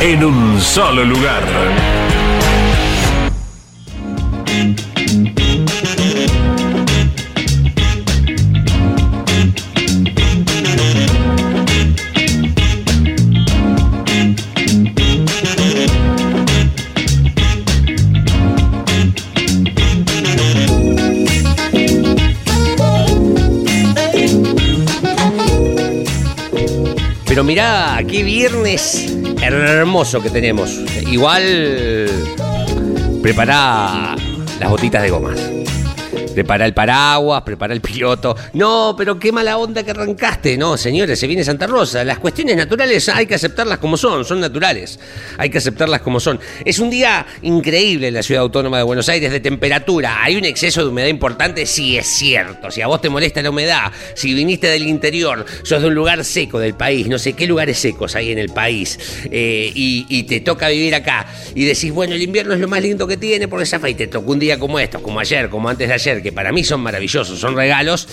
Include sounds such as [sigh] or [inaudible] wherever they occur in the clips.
en un solo lugar. Pero mirá, qué viernes hermoso que tenemos. Igual prepara las botitas de gomas. Prepara el paraguas, prepara el piloto. No, pero qué mala onda que arrancaste. No, señores, se viene Santa Rosa. Las cuestiones naturales hay que aceptarlas como son, son naturales. Hay que aceptarlas como son. Es un día increíble en la ciudad autónoma de Buenos Aires de temperatura. ¿Hay un exceso de humedad importante? Sí, es cierto. Si a vos te molesta la humedad, si viniste del interior, sos de un lugar seco del país, no sé qué lugares secos hay en el país, eh, y, te toca vivir acá, y decís, bueno, el invierno es lo más lindo que tiene porque esa y te toca un día como estos, como ayer, como antes de ayer, que para mí son maravillosos, son regalos.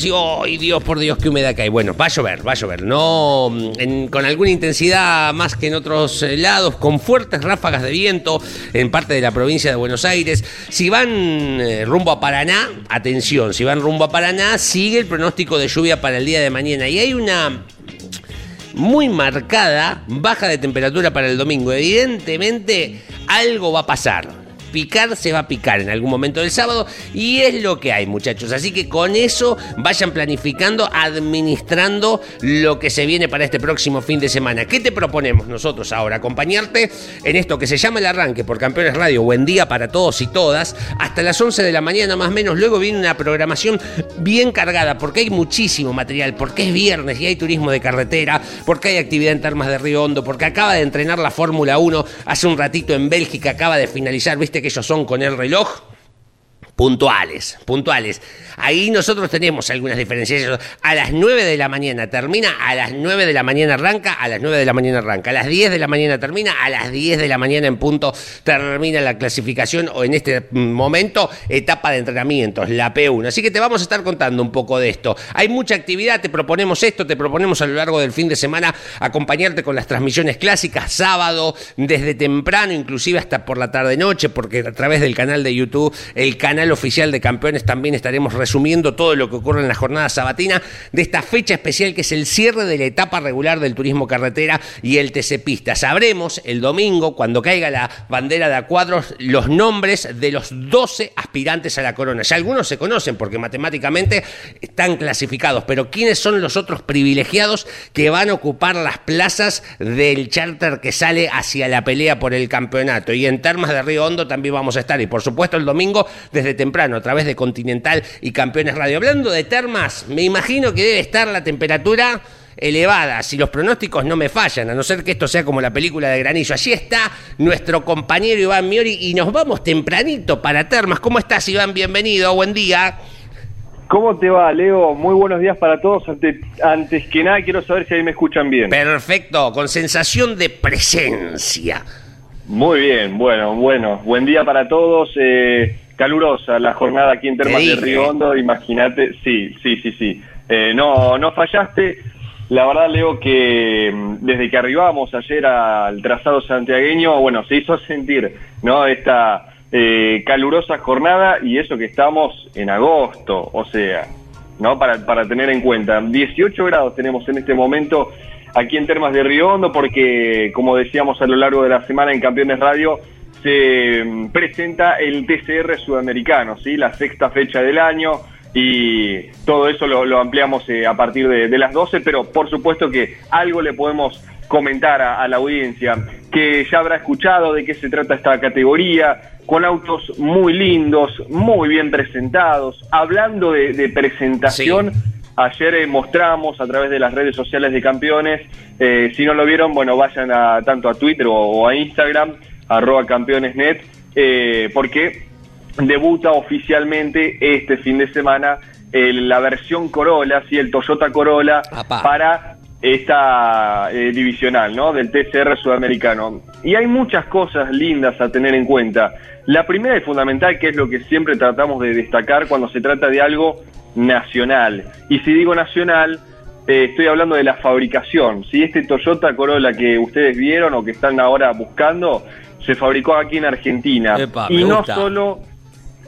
Digo, ¡ay, Dios, por Dios, qué humedad que hay! Bueno, va a llover, va a llover. No en, con alguna intensidad más que en otros eh, lados, con fuertes ráfagas de viento en parte de la provincia de Buenos Aires. Si van eh, rumbo a Paraná, atención, si van rumbo a Paraná, sigue el pronóstico de lluvia para el día de mañana. Y hay una muy marcada baja de temperatura para el domingo. Evidentemente, algo va a pasar picar se va a picar en algún momento del sábado y es lo que hay muchachos. Así que con eso vayan planificando, administrando lo que se viene para este próximo fin de semana. ¿Qué te proponemos nosotros ahora? Acompañarte en esto que se llama el arranque por Campeones Radio. Buen día para todos y todas. Hasta las 11 de la mañana más o menos. Luego viene una programación bien cargada porque hay muchísimo material, porque es viernes y hay turismo de carretera, porque hay actividad en Termas de Río Hondo, porque acaba de entrenar la Fórmula 1 hace un ratito en Bélgica, acaba de finalizar, viste que ellos son con el reloj puntuales, puntuales. Ahí nosotros tenemos algunas diferencias. A las 9 de la mañana termina, a las 9 de la mañana arranca, a las 9 de la mañana arranca, a las 10 de la mañana termina, a las 10 de la mañana en punto termina la clasificación o en este momento etapa de entrenamientos, la P1. Así que te vamos a estar contando un poco de esto. Hay mucha actividad, te proponemos esto, te proponemos a lo largo del fin de semana acompañarte con las transmisiones clásicas, sábado, desde temprano, inclusive hasta por la tarde-noche, porque a través del canal de YouTube, el canal oficial de campeones también estaremos resumiendo todo lo que ocurre en la jornada sabatina de esta fecha especial que es el cierre de la etapa regular del turismo carretera y el TC Pista. Sabremos el domingo, cuando caiga la bandera de a cuadros, los nombres de los 12 aspirantes a la corona. Ya algunos se conocen porque matemáticamente están clasificados, pero ¿quiénes son los otros privilegiados que van a ocupar las plazas del charter que sale hacia la pelea por el campeonato? Y en Termas de Río Hondo también vamos a estar. Y por supuesto el domingo desde temprano a través de Continental y Campeones Radio. Hablando de termas, me imagino que debe estar la temperatura elevada, si los pronósticos no me fallan, a no ser que esto sea como la película de Granillo. Allí está nuestro compañero Iván Miori y nos vamos tempranito para Termas. ¿Cómo estás, Iván? Bienvenido, buen día. ¿Cómo te va, Leo? Muy buenos días para todos. Antes, antes que nada, quiero saber si ahí me escuchan bien. Perfecto, con sensación de presencia. Muy bien, bueno, bueno. Buen día para todos. Eh, calurosa la jornada aquí en Termas de Río Hondo, imagínate, sí, sí, sí, sí. Eh, no, no fallaste. La verdad, Leo, que mm, desde que arribamos ayer al trazado santiagueño, bueno, se hizo sentir, ¿no? Esta eh, calurosa jornada y eso que estamos en agosto, o sea, ¿no? Para, para tener en cuenta. 18 grados tenemos en este momento aquí en Termas de Río Hondo porque, como decíamos a lo largo de la semana en Campeones Radio, se mm, presenta el TCR sudamericano, ¿sí? la sexta fecha del año y todo eso lo, ampliamos eh, a partir de, las 12, pero por supuesto que algo le podemos comentar a, la audiencia, que ya habrá escuchado de qué se trata esta categoría, con autos muy lindos, muy bien presentados, hablando de, presentación. Ayer eh, mostramos a través de las redes sociales de campeones, eh, si no lo vieron, bueno, vayan a, tanto a Twitter o, a Instagram, arroba campeonesnet, porque debuta oficialmente este fin de semana la versión Corolla, sí, el Toyota Corolla para esta eh, divisional, ¿no? Del TCR sudamericano. Y hay muchas cosas lindas a tener en cuenta. La primera y fundamental, que es lo que siempre tratamos de destacar cuando se trata de algo nacional. Y si digo nacional, eh, estoy hablando de la fabricación. Si este Toyota Corolla que ustedes vieron o que están ahora buscando, se fabricó aquí en Argentina. y no solo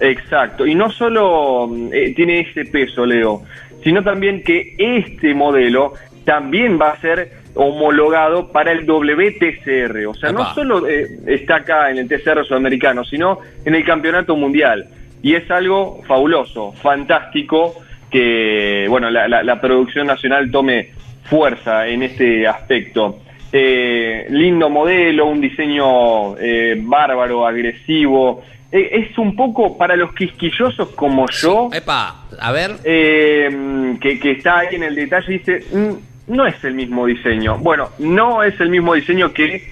Exacto, y no solo eh, tiene ese peso, Leo, sino también que este modelo también va a ser homologado para el WTCR, o sea, no solo eh, está acá en el TCR sudamericano, sino en el campeonato mundial. Y es algo fabuloso, fantástico, que bueno la, producción nacional tome fuerza en este aspecto. Eh, lindo modelo, un diseño bárbaro, agresivo, eh, es un poco para los quisquillosos como yo. Epa, a ver. Eh, que, que, está ahí en el detalle dice, mm, no es el mismo diseño. Bueno, no es el mismo diseño que, eh,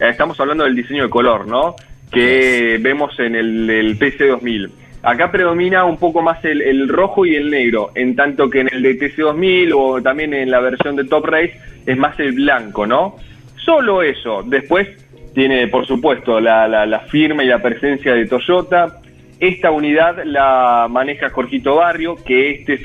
estamos hablando del diseño de color, ¿no? Que vemos en el, el PC2000. Acá predomina un poco más el, rojo y el negro, en tanto que en el de TC2000 o también en la versión de Top Race es más el blanco, ¿no? Solo eso. Después tiene, por supuesto, la, la, firma y la presencia de Toyota. Esta unidad la maneja Jorgito Barrio, que este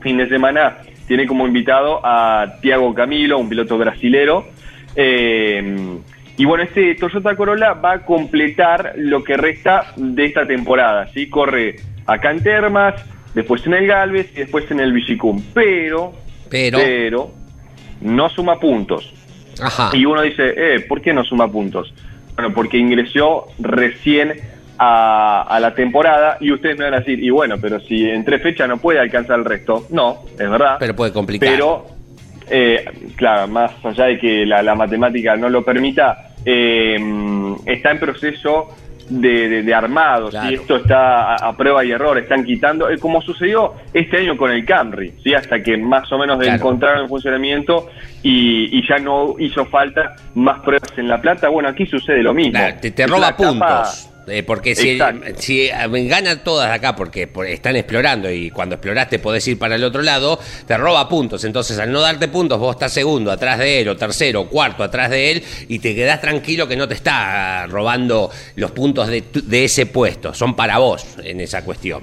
fin de semana tiene como invitado a Tiago Camilo, un piloto brasilero. Eh, y bueno, este Toyota Corolla va a completar lo que resta de esta temporada. ¿sí? Corre acá en Termas, después en el Galvez y después en el Vigicum. Pero, pero, pero no suma puntos. Y uno dice, eh, ¿por qué no suma puntos? Bueno, porque ingresó recién a, la temporada y ustedes me van a decir, y bueno, pero si en tres fechas no puede alcanzar el resto. No, es verdad. Pero puede complicar. Pero, eh, claro, más allá de que la, matemática no lo permita, eh, está en proceso de, de, armados, y esto está a, prueba y error, están quitando, eh, como sucedió este año con el Camry, ¿sí? hasta que más o menos encontraron el funcionamiento y, ya no hizo falta más pruebas en La Plata. Bueno, aquí sucede lo mismo. te, roba puntos. Eh, porque si, si eh, gana todas acá porque, están explorando y cuando exploraste podés ir para el otro lado, te roba puntos. Entonces, al no darte puntos, vos estás segundo atrás de él, o tercero, o cuarto atrás de él, y te quedás tranquilo que no te está robando los puntos de, ese puesto. Son para vos en esa cuestión.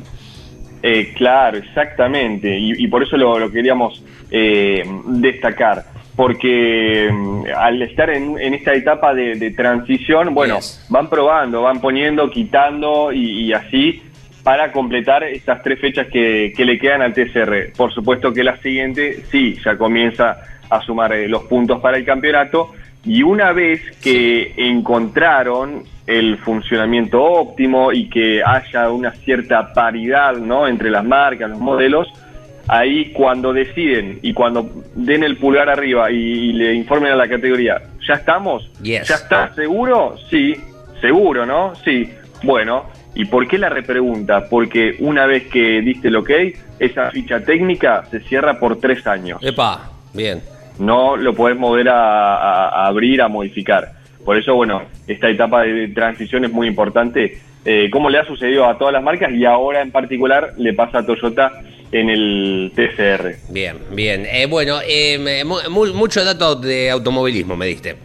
Eh, claro, exactamente. Y, por eso lo, queríamos destacar porque mm, al estar en, esta etapa de, transición, bueno, van probando, van poniendo, quitando y, así para completar estas tres fechas que, le quedan al TCR. Por supuesto que la siguiente sí, ya comienza a sumar eh, los puntos para el campeonato y una vez que encontraron el funcionamiento óptimo y que haya una cierta paridad ¿no? entre las marcas, los modelos, ahí cuando deciden y cuando den el pulgar arriba y, le informen a la categoría, ¿ya estamos? ¿Ya está seguro? Sí, seguro, ¿no? Sí. Bueno, ¿y por qué la repregunta? Porque una vez que diste el ok, esa ficha técnica se cierra por tres años. Epa, bien. No lo podés mover a, abrir, a modificar. Por eso, bueno, esta etapa de transición es muy importante, eh, como le ha sucedido a todas las marcas y ahora en particular le pasa a Toyota en el TCR. Bien, bien. Eh, bueno, eh, mucho dato de automovilismo me diste.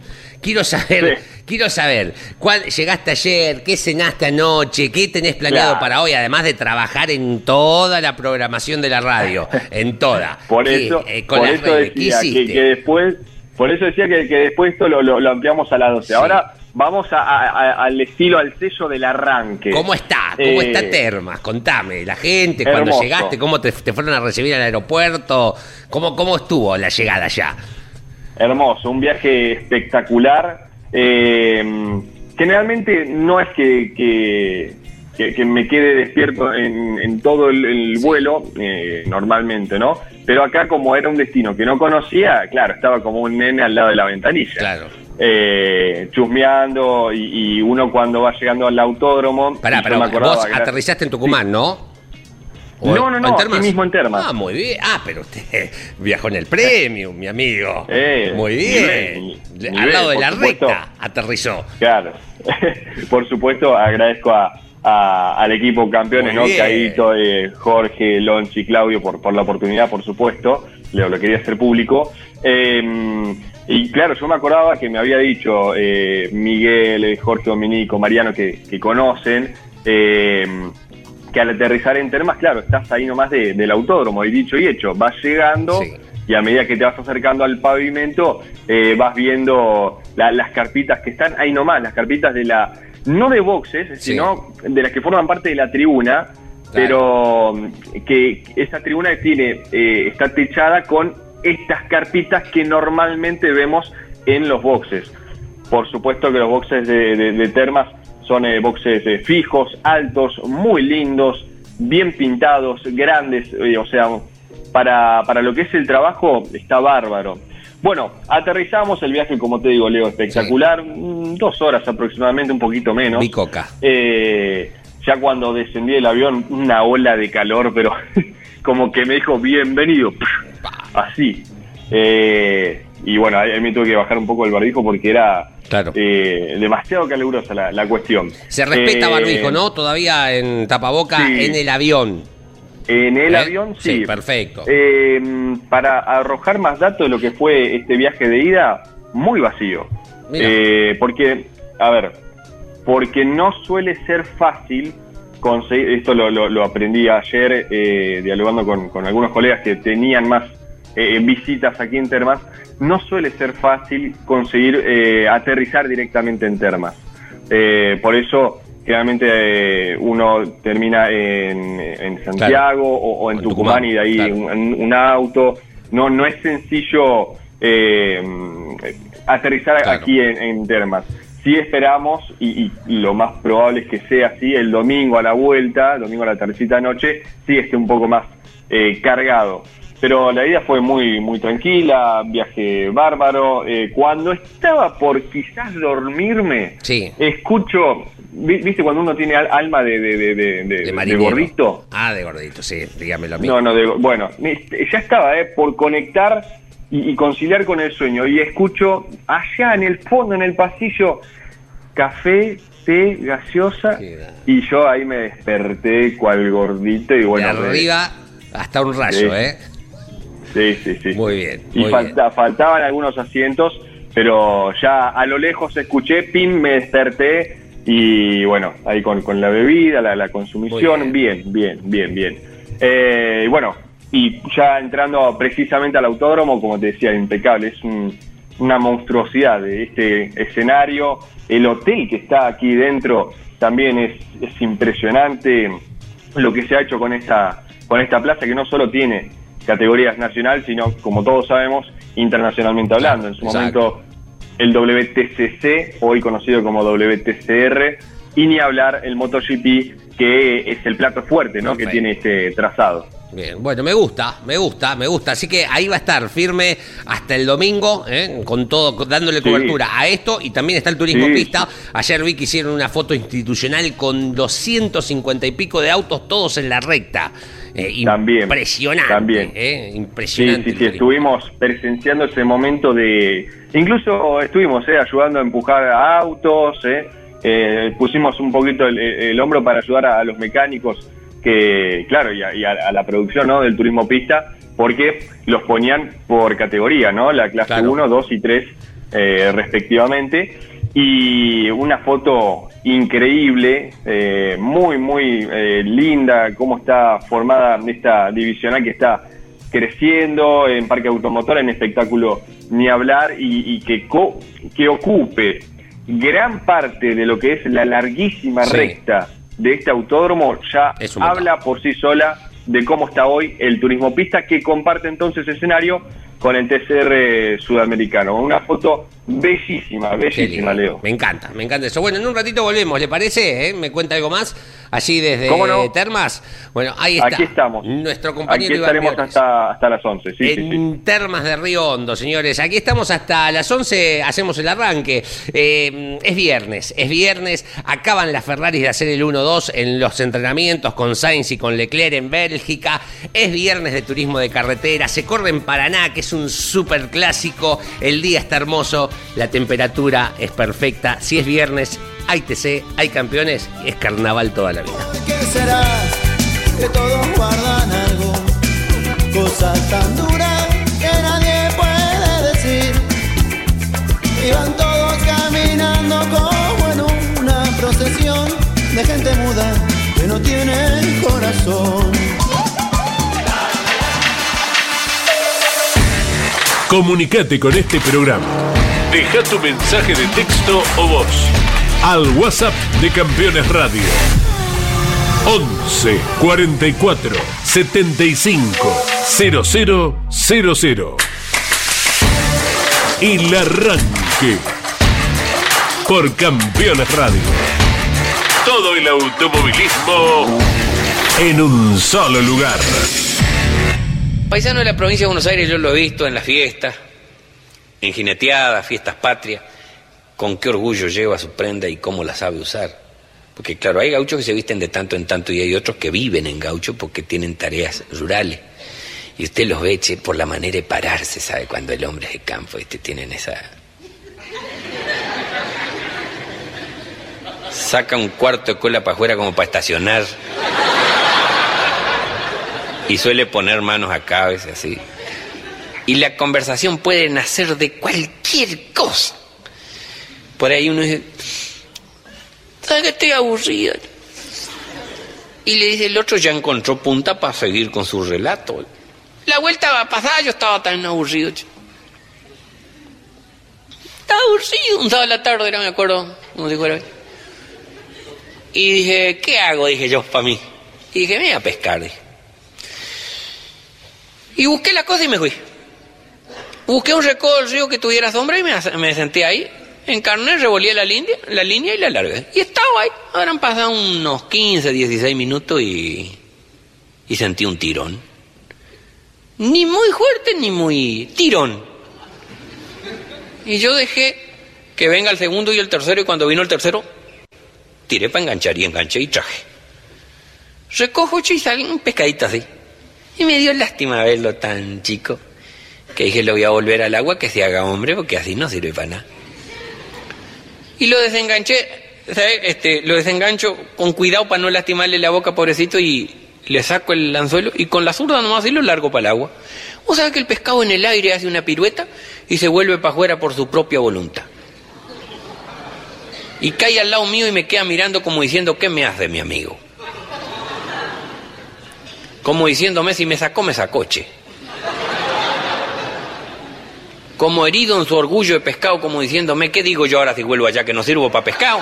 Quiero saber, quiero saber, ¿cuál, llegaste ayer, qué cenaste anoche, qué tenés planeado para hoy, además de trabajar en toda la programación de la radio, [laughs] en toda. Por eso, eh, por eso decía que, después, por eso decía que, después esto lo, ampliamos a las 12. Ahora vamos al estilo, al sello del arranque. ¿Cómo está? ¿Cómo está eh, Termas? Contame, la gente, cuando llegaste, ¿cómo te, fueron a recibir al aeropuerto? ¿Cómo, ¿Cómo estuvo la llegada allá? Hermoso, un viaje espectacular. Eh, generalmente no es que, que, que, me quede despierto en, todo el, vuelo, eh, normalmente, ¿no? Pero acá como era un destino que no conocía, claro, estaba como un nene al lado de la ventanilla. Claro. Eh, chusmeando y, uno cuando va llegando al autódromo... Pará, pará, vos aterrizaste en Tucumán, ¿no? no, no, no, aquí mismo en Termas. Ah, muy bien. Ah, pero usted [laughs] viajó en el Premium, mi amigo. Eh, muy bien. Al lado de la recta aterrizó. Claro. [laughs] por supuesto, agradezco a, al equipo campeones, ¿no? Caíto, eh, Jorge, Lonchi, Claudio, por, por la oportunidad, por supuesto. Lo, lo quería hacer público. Eh, y claro, yo me acordaba que me había dicho eh, Miguel, eh, Jorge Dominico, Mariano, que, que conocen. Eh, que al aterrizar en Termas, claro, estás ahí nomás del autódromo, y dicho y hecho, vas llegando y a medida que te vas acercando al pavimento, eh, vas viendo las carpitas que están ahí nomás, las carpitas de la, no de boxes, sino de las que forman parte de la tribuna, pero mm, que esa tribuna tiene, eh, está techada con estas carpitas que normalmente vemos en los boxes. Por supuesto que los boxes de Termas son eh, boxes eh, fijos, altos, muy lindos, bien pintados, grandes, eh, o sea, para, para lo que es el trabajo está bárbaro. Bueno, aterrizamos el viaje, como te digo, Leo, espectacular, mm, dos horas aproximadamente, un poquito menos. Mi coca. ya cuando descendí del avión, una ola de calor, pero [laughs] como que me dijo, bienvenido, así. y bueno, ahí me tuve que bajar un poco el barbijo porque era Claro. Eh, demasiado calurosa la, cuestión. Se respeta eh, barbijo, ¿no? Todavía en tapaboca en el avión. En el ¿Eh? avión, sí. perfecto. Eh, para arrojar más datos de lo que fue este viaje de ida, muy vacío. porque, a ver, porque no suele ser fácil conseguir, esto lo, aprendí ayer dialogando con, con, algunos colegas que tenían más visitas aquí en Termas, no suele ser fácil conseguir eh, aterrizar directamente en termas. Eh, por eso, generalmente eh, uno termina en, Santiago o, en Tucumán, y de ahí un, auto. No, no es sencillo aterrizar aquí en, termas. Sí esperamos, y, lo más probable es que sea así, el domingo a la vuelta, domingo a la tercita noche, sí esté un poco más cargado. Pero la ida fue muy, muy tranquila, viaje bárbaro. Eh, cuando estaba por quizás dormirme, sí. escucho, ¿viste cuando uno tiene alma de, de, de, de, gordito? Ah, de gordito, sí, dígamelo a mí. No, no, bueno, ya estaba eh, por conectar y, conciliar con el sueño. Y escucho allá en el fondo, en el pasillo, café, té, gaseosa. Y yo ahí me desperté cual gordito y bueno. De arriba hasta un rayo, ¿eh? Sí, sí, sí. Muy bien. y faltaban algunos asientos, pero ya a lo lejos escuché, pin, me desperté y bueno, ahí con, con la bebida, la, consumición, bien, bien, bien, bien. Eh, y bueno, y ya entrando precisamente al autódromo, como te decía, impecable, es una monstruosidad de este escenario. El hotel que está aquí dentro también es, es impresionante lo que se ha hecho con esta, con esta plaza que no solo tiene categorías nacional, sino, como todos sabemos, internacionalmente hablando. En su momento, el WTCC, hoy conocido como WTCR, y ni hablar el MotoGP, que es el plato fuerte ¿no? que tiene este trazado. Bien, bueno, me gusta, me gusta, me gusta. Así que ahí va a estar firme hasta el domingo, ¿eh? con todo, dándole cobertura a esto. Y también está el turismo pista. Ayer vi que hicieron una foto institucional con 250 y pico de autos, todos en la recta. Eh, también, impresionante. También. Eh, impresionante. Sí, sí, estuvimos presenciando ese momento de. Incluso estuvimos eh, ayudando a empujar autos, eh, pusimos un poquito el, hombro para ayudar a los mecánicos que, claro, y a, la producción ¿no? del turismo pista, porque los ponían por categoría, ¿no? La clase 1, 2 y 3 eh, respectivamente. Y una foto increíble, eh, muy, muy eh, linda, cómo está formada esta divisional que está creciendo en parque automotor, en espectáculo ni hablar, y, que, que ocupe gran parte de lo que es la larguísima recta de este autódromo ya habla por sí sola de cómo está hoy el turismo pista que comparte entonces escenario con el TCR sudamericano. Una foto Bellísima, bellísima, Leo. Me encanta, me encanta eso. Bueno, en un ratito volvemos, ¿le parece? ¿Eh? ¿Me cuenta algo más? Allí desde Termas. Bueno, ahí está. Aquí estamos. Nuestro compañero Aquí estaremos hasta, hasta, las 11. Sí, en Termas de Río Hondo, señores. Aquí estamos hasta las 11, hacemos el arranque. Eh, es viernes, es viernes. Acaban las Ferraris de hacer el 1-2 en los entrenamientos con Sainz y con Leclerc en Bélgica. Es viernes de turismo de carretera. Se corre en Paraná, que es un súper clásico. El día está hermoso, la temperatura es perfecta. Si es viernes, hay TC, hay campeones y es carnaval toda la vida. ¿Qué será? Que todos guardan algo, cosas tan duras que nadie puede decir. Y van todos caminando como en una procesión de gente muda que no tiene corazón. Comunicate con este programa. Deja tu mensaje de texto o voz al WhatsApp de Campeones Radio. 11 44 75 0000. El arranque por Campeones Radio. Todo el automovilismo en un solo lugar. Paisano de la provincia de Buenos Aires, yo lo he visto en las fiestas, en jineteadas, fiestas patrias con qué orgullo lleva su prenda y cómo la sabe usar. Porque claro, hay gauchos que se visten de tanto en tanto y hay otros que viven en gaucho porque tienen tareas rurales. Y usted los ve che, por la manera de pararse, ¿sabe? Cuando el hombre es de campo, este, tienen esa... Saca un cuarto de cola para afuera como para estacionar. Y suele poner manos acá a veces así. Y la conversación puede nacer de cualquier cosa. Por ahí uno dice, ¿sabes que estoy aburrido? Y le dice el otro, ya encontró punta para seguir con su relato. La vuelta va a pasar, yo estaba tan aburrido. Estaba aburrido, un sábado de la tarde era, me acuerdo, como dijo Y dije, ¿qué hago? Dije yo, para mí. Y dije, me voy a pescar. Y busqué la cosa y me fui. Busqué un recodo del río que tuviera sombra y me, senté ahí encarné, revolía la línea, la línea y la largué. Y estaba ahí. Habrán pasado unos 15, 16 minutos y, y sentí un tirón. Ni muy fuerte ni muy tirón. Y yo dejé que venga el segundo y el tercero y cuando vino el tercero, tiré para enganchar y enganché y traje. Recojo y salí un pescadito así. Y me dio lástima verlo tan chico que dije lo voy a volver al agua que se haga hombre porque así no sirve para nada. Y lo desenganché, ¿sabes? Este, lo desengancho con cuidado para no lastimarle la boca, pobrecito, y le saco el anzuelo y con la zurda nomás y lo largo para el agua. ¿O sabes que el pescado en el aire hace una pirueta y se vuelve para afuera por su propia voluntad? Y cae al lado mío y me queda mirando como diciendo, ¿qué me hace mi amigo? Como diciéndome, si me sacó, me sacoche como herido en su orgullo de pescado, como diciéndome, ¿qué digo yo ahora si vuelvo allá que no sirvo para pescado?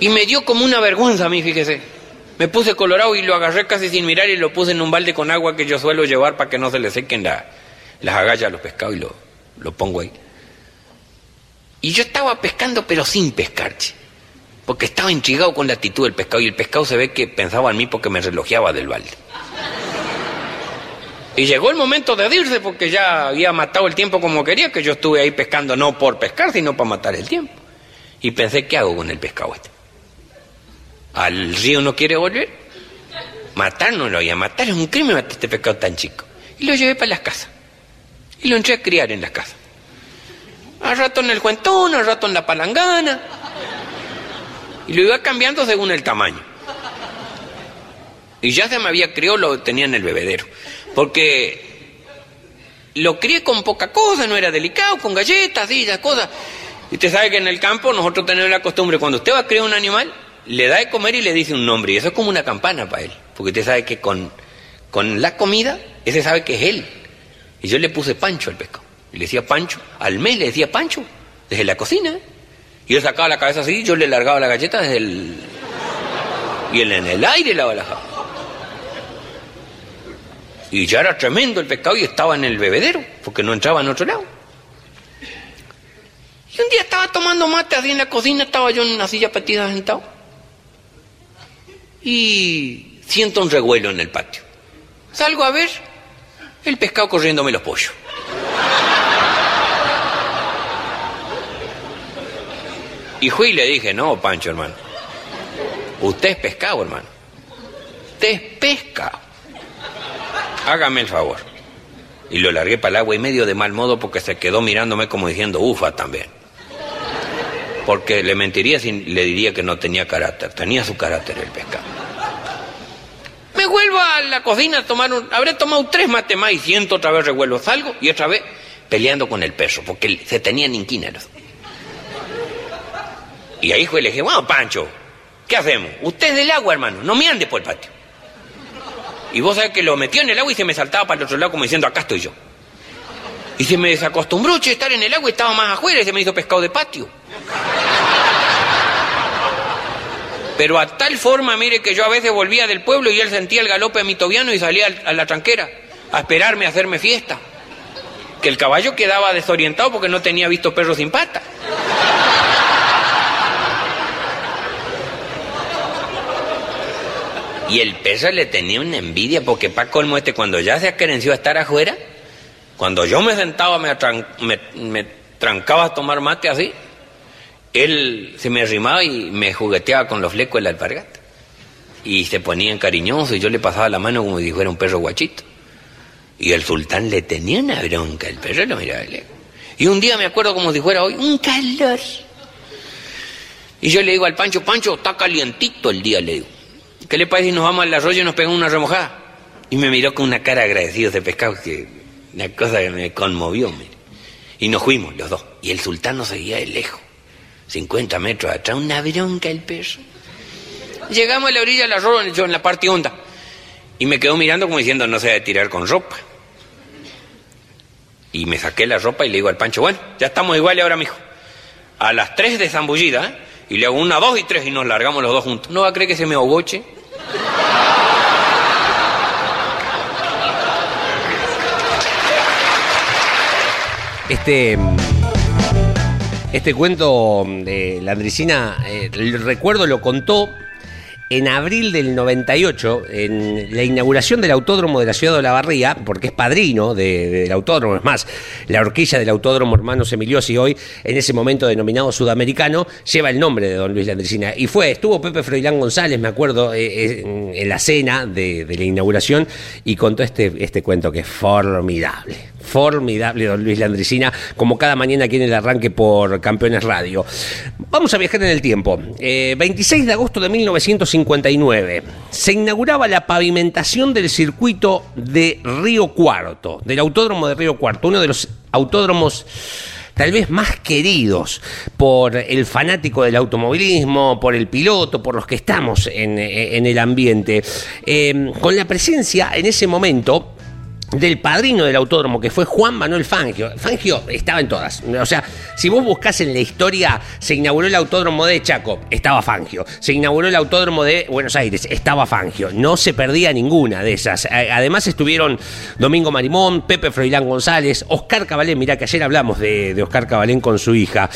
Y me dio como una vergüenza a mí, fíjese. Me puse colorado y lo agarré casi sin mirar y lo puse en un balde con agua que yo suelo llevar para que no se le sequen las agallas a los pescados y lo, lo pongo ahí. Y yo estaba pescando pero sin pescar, porque estaba intrigado con la actitud del pescado y el pescado se ve que pensaba en mí porque me relojeaba del balde. Y llegó el momento de irse porque ya había matado el tiempo como quería, que yo estuve ahí pescando no por pescar, sino para matar el tiempo. Y pensé, ¿qué hago con el pescado este? ¿Al río no quiere volver? Matar no lo voy a matar, es un crimen matar este pescado tan chico. Y lo llevé para las casas. Y lo entré a criar en las casas. Al rato en el cuentón, al rato en la palangana. Y lo iba cambiando según el tamaño. Y ya se me había criado, lo tenía en el bebedero. Porque lo crié con poca cosa, no era delicado, con galletas y esas cosas. Y usted sabe que en el campo nosotros tenemos la costumbre, cuando usted va a criar un animal, le da de comer y le dice un nombre. Y eso es como una campana para él. Porque usted sabe que con, con la comida, ese sabe que es él. Y yo le puse Pancho al pescado. Y le decía Pancho. Al mes le decía Pancho. Desde la cocina. Y él sacaba la cabeza así, yo le largaba la galleta desde el... Y él en el aire la balajaba. Y ya era tremendo el pescado y estaba en el bebedero, porque no entraba en otro lado. Y un día estaba tomando mate así en la cocina, estaba yo en una silla petida sentado. Y siento un revuelo en el patio. Salgo a ver el pescado corriéndome los pollos. Y fui y le dije, no, Pancho, hermano. Usted es pescado, hermano. Usted es pescado. Hágame el favor. Y lo largué para el agua y medio de mal modo porque se quedó mirándome como diciendo, ufa también. Porque le mentiría si le diría que no tenía carácter. Tenía su carácter el pescado. Me vuelvo a la cocina a tomar un... Habré tomado tres mates más y siento otra vez revuelvo. Salgo y otra vez peleando con el perro porque se tenían inquíneros. Y ahí fue, le dije, bueno, Pancho, ¿qué hacemos? Usted es del agua, hermano, no me ande por el patio. Y vos sabés que lo metió en el agua y se me saltaba para el otro lado como diciendo, acá estoy yo. Y se me desacostumbró che, estar en el agua y estaba más afuera y se me hizo pescado de patio. Pero a tal forma, mire, que yo a veces volvía del pueblo y él sentía el galope de mi tobiano y salía a la tranquera a esperarme a hacerme fiesta. Que el caballo quedaba desorientado porque no tenía visto perro sin pata. Y el perro le tenía una envidia porque para colmo este cuando ya se acerenció a estar afuera, cuando yo me sentaba, me, trancaba a tomar mate así, él se me arrimaba y me jugueteaba con los flecos de la alpargata. Y se ponía en cariñoso y yo le pasaba la mano como si fuera un perro guachito. Y el sultán le tenía una bronca, el perro lo miraba. Y un día me acuerdo como si fuera hoy, un calor. Y yo le digo al Pancho, Pancho, está calientito el día, le digo. ¿Qué le parece si nos vamos al arroyo y nos pegamos una remojada? Y me miró con una cara agradecida de pescado, que una cosa que me conmovió. Mire. Y nos fuimos los dos. Y el sultán nos seguía de lejos, 50 metros atrás, una bronca el perro. Llegamos a la orilla del arroyo, yo en la parte honda. Y me quedó mirando como diciendo, no se debe tirar con ropa. Y me saqué la ropa y le digo al Pancho, bueno, ya estamos iguales ahora, mijo. A las tres de zambullida, ¿eh? Y le hago una, dos y tres y nos largamos los dos juntos. ¿No va a creer que se me oboche? Este, este cuento de la Andricina, eh, recuerdo, lo contó en abril del 98, en la inauguración del autódromo de la ciudad de Olavarría, porque es padrino del autódromo, es más, la horquilla del autódromo Hermanos Emiliosi hoy, en ese momento denominado sudamericano, lleva el nombre de don Luis Landricina. Y fue, estuvo Pepe Froilán González, me acuerdo, eh, eh, en la cena de, de la inauguración y contó este, este cuento que es formidable formidable, don Luis Landricina, como cada mañana aquí en el arranque por Campeones Radio. Vamos a viajar en el tiempo. 26 eh, de agosto de 1959 se inauguraba la pavimentación del circuito de Río Cuarto, del Autódromo de Río Cuarto, uno de los autódromos tal vez más queridos por el fanático del automovilismo, por el piloto, por los que estamos en, el ambiente. Eh, con la presencia en ese momento del padrino del autódromo, que fue Juan Manuel Fangio. Fangio estaba en todas. O sea, si vos buscás en la historia, se inauguró el autódromo de Chaco, estaba Fangio. Se inauguró el autódromo de Buenos Aires, estaba Fangio. No se perdía ninguna de esas. Además estuvieron Domingo Marimón, Pepe Froilán González, Oscar Cabalén. Mirá que ayer hablamos de, Oscar Cabalén con su hija.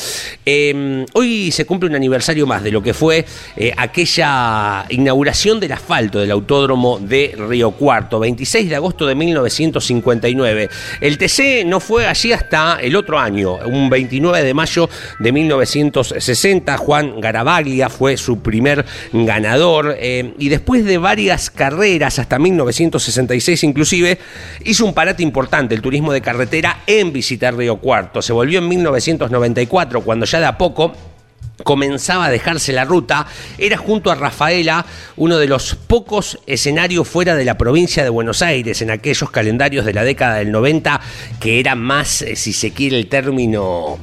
Em, hoy se cumple un aniversario más de lo que fue eh, aquella inauguración del asfalto del autódromo de Río Cuarto, 26 de agosto de 1900 el TC no fue allí hasta el otro año, un 29 de mayo de 1960. Juan Garabaglia fue su primer ganador eh, y después de varias carreras, hasta 1966 inclusive, hizo un parate importante, el turismo de carretera en visitar Río Cuarto. Se volvió en 1994, cuando ya de a poco comenzaba a dejarse la ruta, era junto a Rafaela uno de los pocos escenarios fuera de la provincia de Buenos Aires en aquellos calendarios de la década del 90 que era más, eh, si se quiere el término,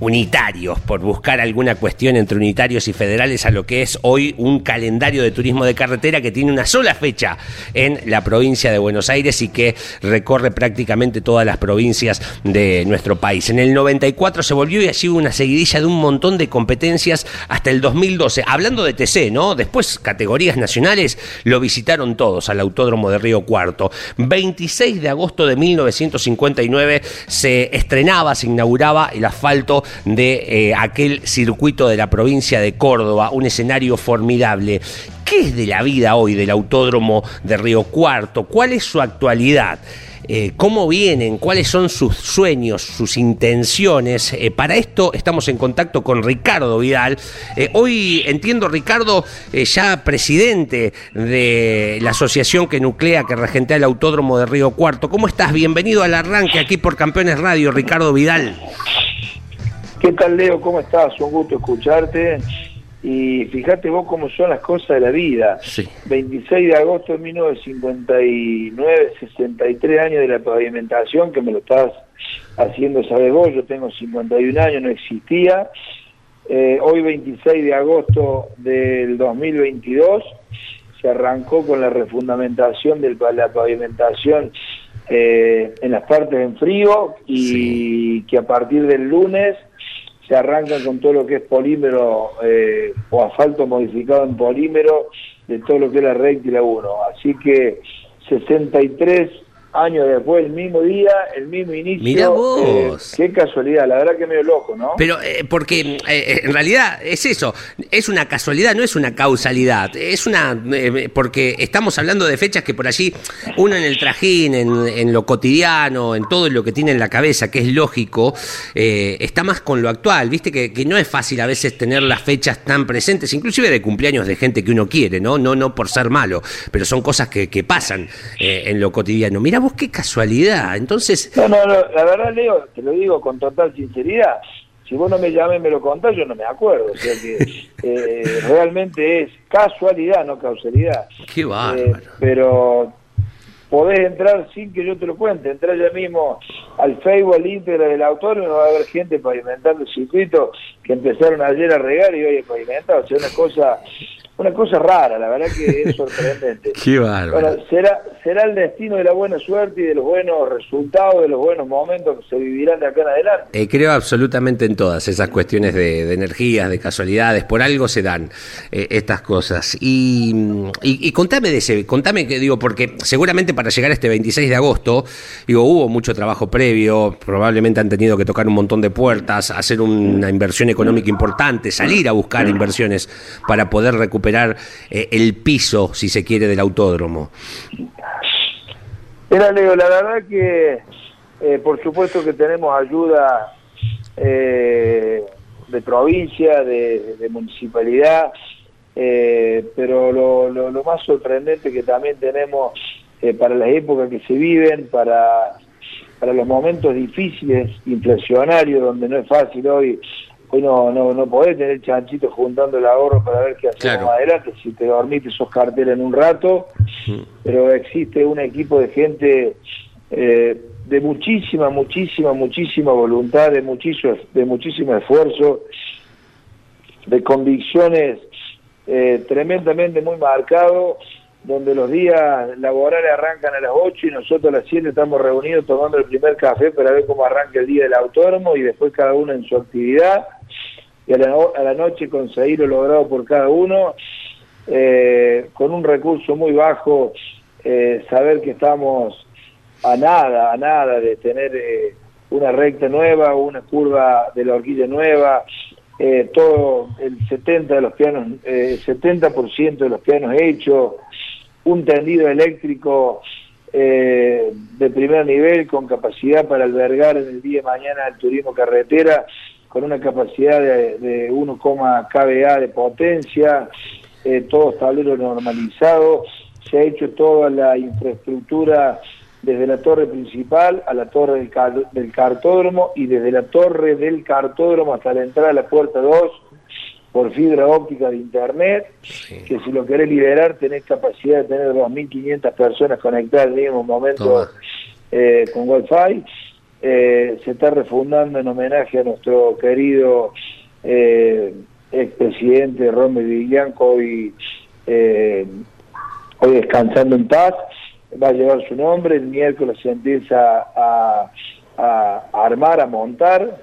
unitarios, por buscar alguna cuestión entre unitarios y federales a lo que es hoy un calendario de turismo de carretera que tiene una sola fecha en la provincia de Buenos Aires y que recorre prácticamente todas las provincias de nuestro país. En el 94 se volvió y allí hubo una seguidilla de un montón de competencias hasta el 2012. Hablando de TC, ¿no? Después categorías nacionales lo visitaron todos al Autódromo de Río Cuarto. 26 de agosto de 1959 se estrenaba, se inauguraba el asfalto de eh, aquel circuito de la provincia de Córdoba, un escenario formidable. ¿Qué es de la vida hoy del Autódromo de Río Cuarto? ¿Cuál es su actualidad? Eh, cómo vienen, cuáles son sus sueños, sus intenciones. Eh, para esto estamos en contacto con Ricardo Vidal. hoy entiendo, Ricardo, ya presidente de la asociación que nuclea, que regentea el Autódromo de Río Cuarto. ¿Cómo estás? Bienvenido al arranque aquí por Campeones Radio, Ricardo Vidal. ¿Qué tal, Leo? ¿Cómo estás? Un gusto escucharte. Y fíjate vos cómo son las cosas de la vida. 26 de agosto de 1959, 63 años de la pavimentación, que me lo estás haciendo saber vos, yo tengo 51 años, no existía. Eh, hoy 26 de agosto del 2022 se arrancó con la refundamentación de la pavimentación eh, en las partes en frío y que a partir del lunes se arrancan con todo lo que es polímero eh, o asfalto modificado en polímero de todo lo que es la recta y la 1. Así que 63 años después, el mismo día, el mismo inicio. Mira vos. Eh, qué casualidad, la verdad que medio loco, ¿no? Pero eh, porque eh, en realidad es eso, es una casualidad, no es una causalidad, es una porque estamos hablando de fechas que por allí uno en el trajín, en, lo cotidiano, en todo lo que tiene en la cabeza, que es lógico, está más con lo actual, viste que, que, no es fácil a veces tener las fechas tan presentes, inclusive de cumpleaños de gente que uno quiere, ¿no? No, no por ser malo, pero son cosas que, que pasan en lo cotidiano. Mira qué casualidad. Entonces. No, no, no, la verdad, Leo, te lo digo con total sinceridad. Si vos no me llamás y me lo contás, yo no me acuerdo. O sea que [laughs] eh, realmente es casualidad, no causalidad. Qué bárbaro. Eh, pero podés entrar sin que yo te lo cuente. Entrar ya mismo al Facebook, al Instagram del autor, y no va a haber gente pavimentando el circuito que empezaron ayer a regar y hoy a pavimentar. O sea, una cosa una cosa rara, la verdad que es [laughs] sorprendente. Qué bárbaro. será, será el destino de la buena suerte y de los buenos resultados, de los buenos momentos que se vivirán de acá en adelante. Eh, creo absolutamente en todas esas cuestiones de, energías, de casualidades, por algo se dan eh, estas cosas. Y, y, contame de ese, contame que digo, porque seguramente para llegar a este 26 de agosto, digo, hubo mucho trabajo previo, probablemente han tenido que tocar un montón de puertas, hacer una inversión económica importante, salir a buscar inversiones para poder recuperar eh, el piso, si se quiere, del autódromo? Mira, Leo, la verdad que eh, por supuesto que tenemos ayuda eh, de provincia, de, municipalidad, pero lo, más sorprendente que también tenemos para las épocas que se viven, para, para los momentos difíciles, inflacionarios, donde no es fácil hoy hoy no, no, no podés tener chanchito juntando el ahorro para ver qué hacemos más adelante, si te dormís esos carteles en un rato, pero existe un equipo de gente eh, de muchísima, muchísima, muchísima voluntad, de muchísimo, de muchísimo esfuerzo, de convicciones eh, tremendamente muy marcado donde los días laborales arrancan a las 8 y nosotros a las 7 estamos reunidos tomando el primer café para ver cómo arranca el día del autónomo y después cada uno en su actividad y a la, noche conseguir lo logrado por cada uno eh, con un recurso muy bajo eh, saber que estamos a nada, a nada de tener eh, una recta nueva, una curva de la horquilla nueva, todo el 70 de los pianos, eh, 70% de los pianos hechos, un tendido eléctrico de primer nivel con capacidad para albergar en el día de mañana el turismo carretera con una capacidad de, 1, kVA de potencia, eh, todo tablero normalizado, se ha hecho toda la infraestructura desde la torre principal a la torre del, del cartódromo y desde la torre del cartódromo hasta la entrada a la puerta 2 por fibra óptica de internet, que si lo querés liberar tenés capacidad de tener 2.500 personas conectadas en el mismo momento eh, con Wi-Fi. Eh, se está refundando en homenaje a nuestro querido eh, expresidente Romero Villanco, hoy, eh, hoy descansando en paz, va a llevar su nombre, el miércoles se empieza a armar, a montar,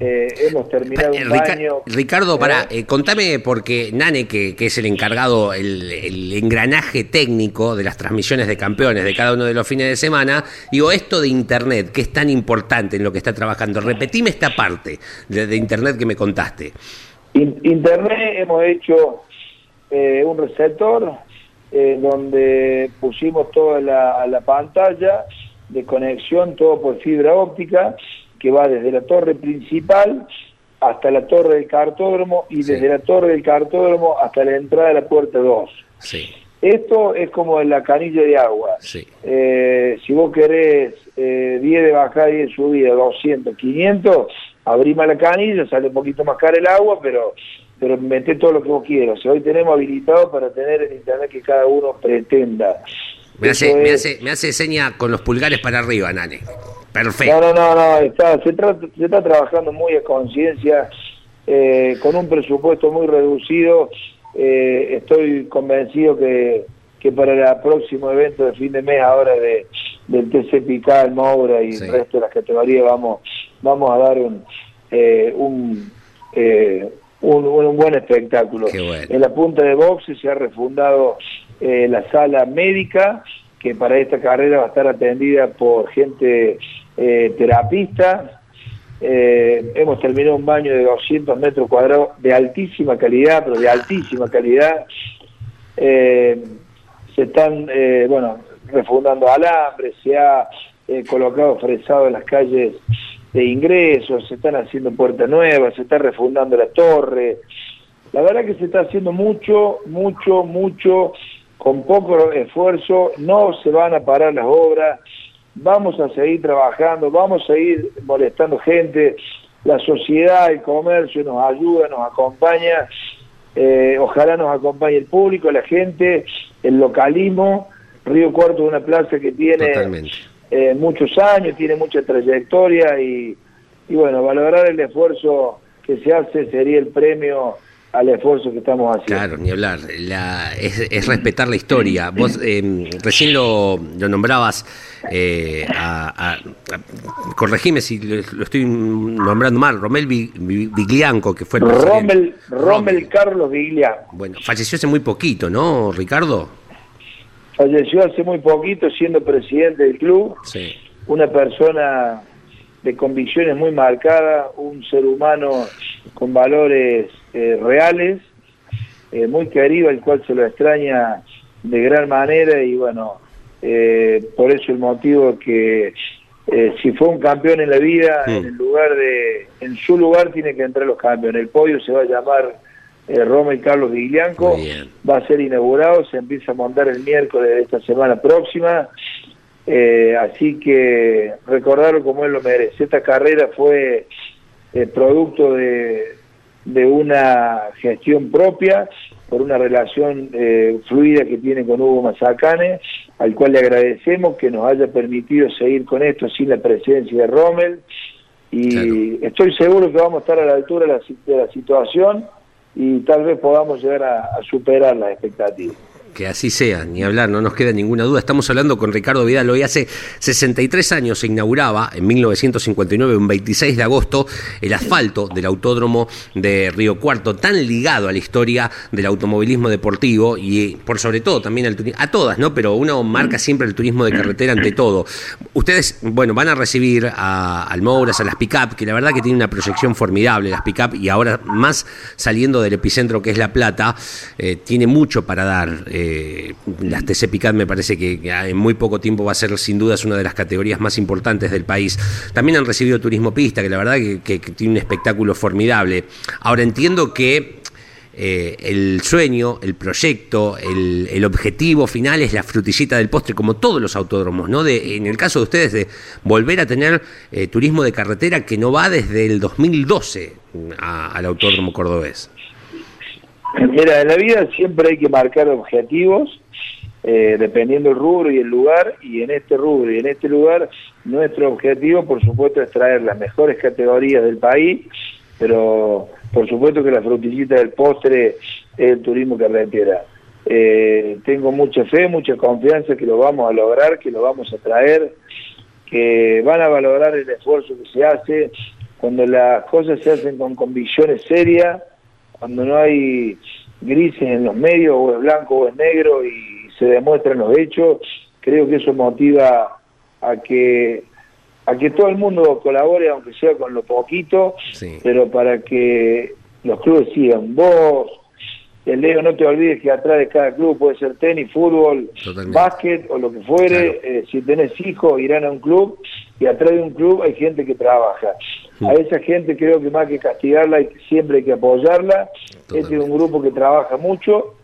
eh, hemos terminado un baño. Ricardo, para, eh, contame, porque Nane, que, es el encargado, el, engranaje técnico de las transmisiones de campeones de cada uno de los fines de semana, digo, esto de Internet, que es tan importante en lo que está trabajando, repetime esta parte de, Internet que me contaste. Internet hemos hecho eh, un receptor donde pusimos toda la, la pantalla de conexión, todo por fibra óptica, que va desde la torre principal hasta la torre del cartódromo y desde la torre del cartódromo hasta la entrada de la puerta 2. Sí. Esto es como en la canilla de agua. Sí. Eh, si vos querés eh, 10 de bajada y 10 de subida, 200, 500, abrimos la canilla, sale un poquito más cara el agua, pero pero mete todo lo que vos quieras. hoy tenemos habilitado para tener el internet que cada uno pretenda. Me hace, me, hace, me hace seña con los pulgares para arriba, Nane. Perfecto. No, no, no, no está, se, se está trabajando muy a conciencia, eh, con un presupuesto muy reducido. Eh, estoy convencido que, que para el próximo evento de fin de mes, ahora de, del TC Pica, el Moura y el resto de las categorías, vamos, vamos a dar un, eh, un, un, un, buen espectáculo. En la punta de boxe se ha refundado la sala médica, que para esta carrera va a estar atendida por gente eh, terapista. Eh, hemos terminado un baño de 200 metros cuadrados de altísima calidad, pero de altísima calidad. Eh, se están, eh, bueno, refundando alambres, se ha colocado fresado en las calles de ingresos, se están haciendo puertas nuevas, se está refundando la torre. La verdad que se está haciendo mucho, mucho, mucho, con poco esfuerzo, no se van a parar las obras, vamos a seguir trabajando, vamos a ir molestando gente, la sociedad, el comercio nos ayuda, nos acompaña, eh, ojalá nos acompañe el público, la gente, el localismo, Río Cuarto es una plaza que tiene eh, muchos años, tiene mucha trayectoria y, y bueno, valorar el esfuerzo que se hace sería el premio al esfuerzo que estamos haciendo. Claro, ni hablar. La, es, respetar la historia. Vos eh, recién lo, nombrabas, eh, a, corregime si lo, estoy nombrando mal, Romel Viglianco, que fue el Rommel, Rommel Carlos Viglianco. Bueno, falleció hace muy poquito, ¿no, Ricardo? Falleció hace muy poquito siendo presidente del club. Sí. Una persona de convicciones muy marcadas, un ser humano con valores eh, reales, eh, muy querido, el cual se lo extraña de gran manera y bueno, eh, por eso el motivo que si fue un campeón en la vida, en el lugar de, en su lugar tiene que entrar los campeones. El podio se va a llamar eh, y Carlos Viglianco, va a ser inaugurado, se empieza a montar el miércoles de esta semana próxima. Así que recordarlo como él lo merece. Esta carrera fue producto de, de una gestión propia, por una relación eh, fluida que tiene con Hugo Mazacane, al cual le agradecemos que nos haya permitido seguir con esto sin la presencia de Rommel. Y estoy seguro que vamos a estar a la altura de la, situación y tal vez podamos llegar a superar las expectativas. Que así sea, ni hablar, no nos queda ninguna duda. Estamos hablando con Ricardo Vidal. Hoy hace 63 años se inauguraba, en 1959, un 26 de agosto, el asfalto del autódromo de Río Cuarto, tan ligado a la historia del automovilismo deportivo y por sobre todo también al turismo, a todas, ¿no? Pero uno marca siempre el turismo de carretera ante todo. Ustedes, bueno, van a recibir a Almouras, a las pick-up, que la verdad que tienen una proyección formidable, las pick-up, y ahora más saliendo del epicentro que es La Plata, eh, tiene mucho para dar. Eh, eh, las TC me parece que, en muy poco tiempo va a ser sin dudas una de las categorías más importantes del país. También han recibido turismo pista, que la verdad que, tiene un espectáculo formidable. Ahora entiendo que eh, el sueño, el proyecto, el, objetivo final es la frutillita del postre, como todos los autódromos, ¿no? De, en el caso de ustedes, de volver a tener eh, turismo de carretera que no va desde el 2012 al autódromo cordobés. Mira, en la vida siempre hay que marcar objetivos, eh, dependiendo el rubro y el lugar, y en este rubro y en este lugar nuestro objetivo, por supuesto, es traer las mejores categorías del país, pero por supuesto que la frutillita del postre es el turismo carretera. Eh, tengo mucha fe, mucha confianza que lo vamos a lograr, que lo vamos a traer, que van a valorar el esfuerzo que se hace, cuando las cosas se hacen con convicciones serias, cuando no hay grises en los medios, o es blanco o es negro, y se demuestran los hechos, creo que eso motiva a que a que todo el mundo colabore, aunque sea con lo poquito, pero para que los clubes sigan. Vos, el Leo, no te olvides que atrás de cada club puede ser tenis, fútbol, básquet o lo que fuere. Eh, si tenés hijos, irán a un club y atrás de un club hay gente que trabaja. A esa gente creo que más que castigarla, siempre hay que apoyarla. Este es un grupo que trabaja mucho,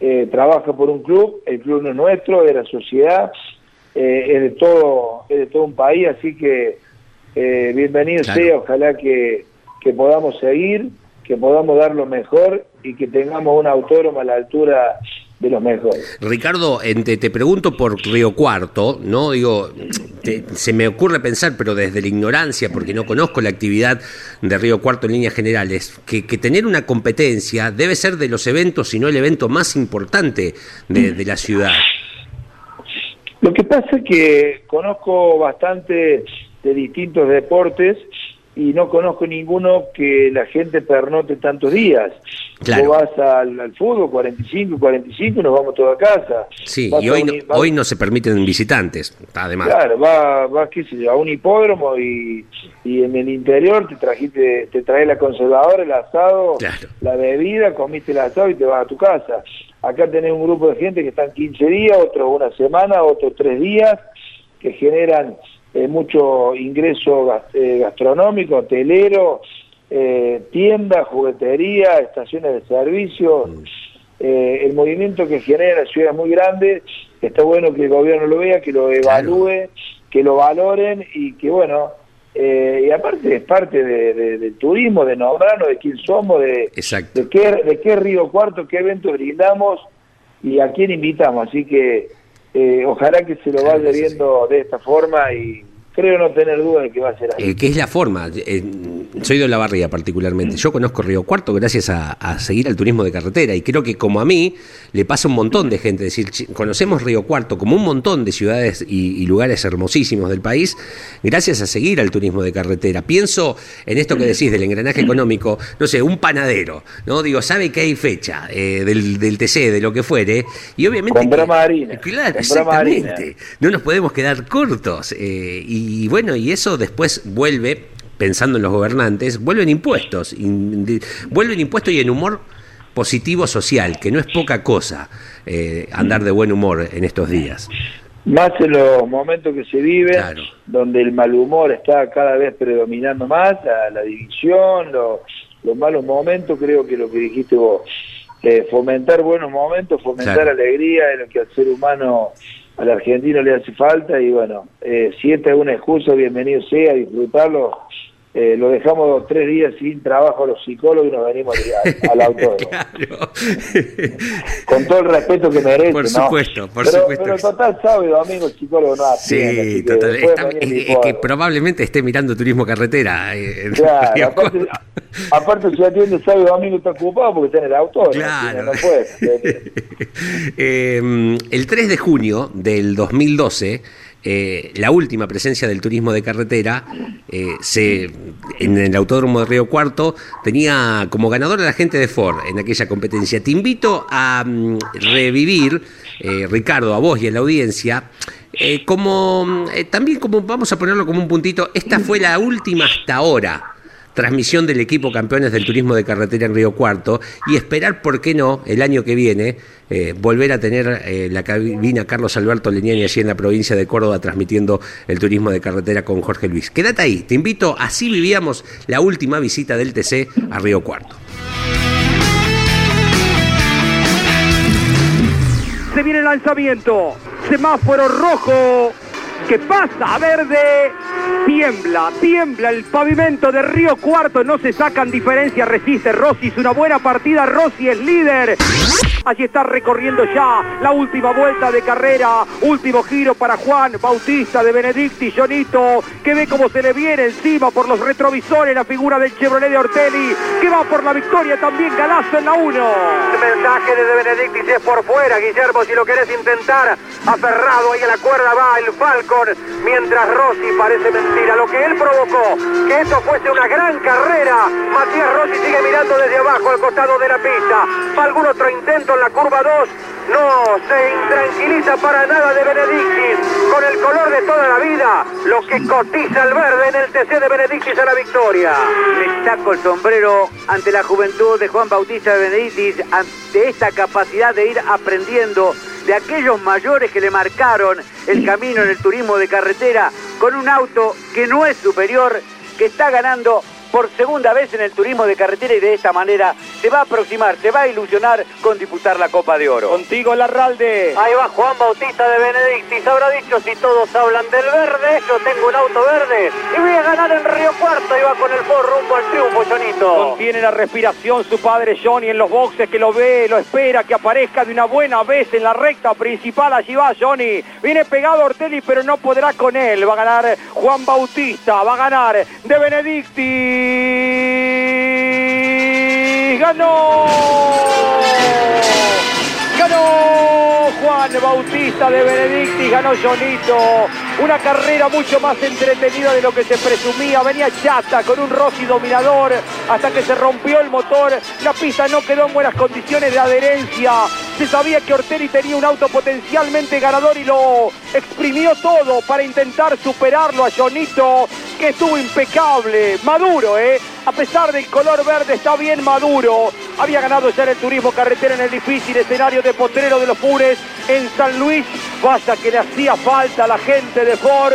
eh, trabaja por un club, el club no es nuestro, es la sociedad eh, es, de todo, es de todo un país, así que eh, bienvenido sea, ojalá que, que podamos seguir, que podamos dar lo mejor y que tengamos una autónoma a la altura de los mejores. Ricardo, te, pregunto por Río Cuarto, ¿no? Digo, se me ocurre pensar, pero desde la ignorancia, porque no conozco la actividad de Río Cuarto en líneas generales, que, tener una competencia debe ser de los eventos, si no el evento más importante de, de la ciudad. Lo que pasa es que conozco bastante de distintos deportes y no conozco ninguno que la gente pernote tantos días. Claro. Vos vas al, fútbol, 45 45 y nos vamos todos a casa. Sí, y hoy, no, hoy no se permiten visitantes, además. Claro, vas, va, qué sé yo, a un hipódromo y, y en el interior te trajiste, te traes la conservadora, el asado, la bebida, comiste el asado y te vas a tu casa. Acá tenés un grupo de gente que están 15 días, otros una semana, otros tres días, que generan eh, mucho ingreso eh, gastronómico, hotelero, eh, tiendas, juguetería, estaciones de servicio. Mm. el movimiento que genera la ciudad es muy grande, está bueno que el gobierno lo vea, que lo evalúe, que lo valoren y que bueno, y aparte es parte del turismo, de nombrarnos, de quién somos, de, de, qué, de qué Río Cuarto, qué eventos brindamos y a quién invitamos. Así que eh, ojalá que se lo vaya viendo de esta forma y creo no tener duda de que va a ser así. Eh, ¿Qué es la forma? Eh, soy de la barría particularmente. Yo conozco Río Cuarto gracias a, seguir al turismo de carretera y creo que como a mí le pasa un montón de gente. decir, conocemos Río Cuarto como un montón de ciudades y, lugares hermosísimos del país gracias a seguir al turismo de carretera. Pienso en esto que decís del engranaje económico, no sé, un panadero, ¿no? Digo, sabe que hay fecha eh, del, TC, de lo que fuere, y obviamente... Compra marina. Claro, exactamente. No nos podemos quedar cortos. y y bueno, y eso después vuelve, pensando en los gobernantes, vuelven impuestos, vuelven impuestos y en humor positivo social, que no es poca cosa eh, andar de buen humor en estos días. Más en los momentos que se viven, donde el mal humor está cada vez predominando más, la, división, los malos momentos, creo que lo que dijiste vos, eh, fomentar buenos momentos, fomentar alegría en lo que al ser humano al argentino le hace falta y bueno, eh, si esta es una excusa, bienvenido sea, disfrutarlo. Eh, lo dejamos tres días sin trabajo a los psicólogos y nos venimos al, [laughs] auto. Con todo el respeto que merece. Por supuesto, por pero, supuesto. Pero total, sábado y domingo el psicólogo no Sí, total. es, que probablemente esté mirando turismo carretera. Eh, [laughs] claro, aparte, aparte, si atiende sábado y domingo está ocupado porque está en el auto. Claro. No, puede. [laughs] eh, el 3 de junio del 2012 eh, la última presencia del turismo de carretera eh, se, en el Autódromo de Río Cuarto tenía como ganador a la gente de Ford en aquella competencia. Te invito a mm, revivir, eh, Ricardo, a vos y a la audiencia, como también como vamos a ponerlo como un puntito, esta fue la última hasta ahora transmisión del equipo campeones del turismo de carretera en Río Cuarto y esperar, ¿por qué no?, el año que viene, eh, volver a tener eh, la cabina Carlos Alberto Leñani allí en la provincia de Córdoba transmitiendo el turismo de carretera con Jorge Luis. Quédate ahí, te invito, así vivíamos la última visita del TC a Río Cuarto. Se viene el lanzamiento, semáforo rojo, que pasa verde, tiembla, tiembla el pavimento de Río Cuarto, no se sacan diferencia, resiste Rossi, es una buena partida, Rossi es líder. Allí está recorriendo ya la última vuelta de carrera. Último giro para Juan Bautista de Benedicti, Jonito, que ve cómo se le viene encima por los retrovisores la figura del Chevrolet de Ortelli, que va por la victoria también Galazo en la 1. El mensaje de Benedicti es por fuera, Guillermo, si lo querés intentar. Aferrado ahí a la cuerda va el Falcon, mientras Rossi parece mentira. Lo que él provocó, que esto fuese una gran carrera. Matías Rossi sigue mirando desde abajo al costado de la pista. Algún otro intento en la curva 2. No se intranquiliza para nada de Benedictis. Con el color de toda la vida, lo que cotiza el verde en el TC de Benedictis a la victoria. Le saco el sombrero ante la juventud de Juan Bautista de Benedictis, ante esta capacidad de ir aprendiendo de aquellos mayores que le marcaron el camino en el turismo de carretera con un auto que no es superior, que está ganando por segunda vez en el turismo de carretera y de esta manera se va a aproximar, se va a ilusionar con disputar la Copa de Oro. Contigo Larralde. Ahí va Juan Bautista de Benedictis. Habrá dicho si todos hablan del verde, yo tengo un auto verde y voy a ganar en Río Cuarto. Y va con el Ford rumbo al triunfo, Jonito. Contiene la respiración su padre Johnny en los boxes que lo ve, lo espera, que aparezca de una buena vez en la recta principal. Allí va Johnny. Viene pegado Ortelli, pero no podrá con él. Va a ganar Juan Bautista, va a ganar de Benedictis. ¡Ganó! ¡Ganó! Juan Bautista de Benedictis, ganó Jonito. Una carrera mucho más entretenida de lo que se presumía. Venía chata con un Rossi dominador hasta que se rompió el motor. La pista no quedó en buenas condiciones de adherencia. Se sabía que Ortelli tenía un auto potencialmente ganador y lo exprimió todo para intentar superarlo a Jonito, que estuvo impecable. Maduro, ¿eh? A pesar del color verde, está bien maduro. Había ganado ya en el turismo carretera en el difícil escenario de Potrero de los Pures en San Luis. Vaya que le hacía falta a la gente de Ford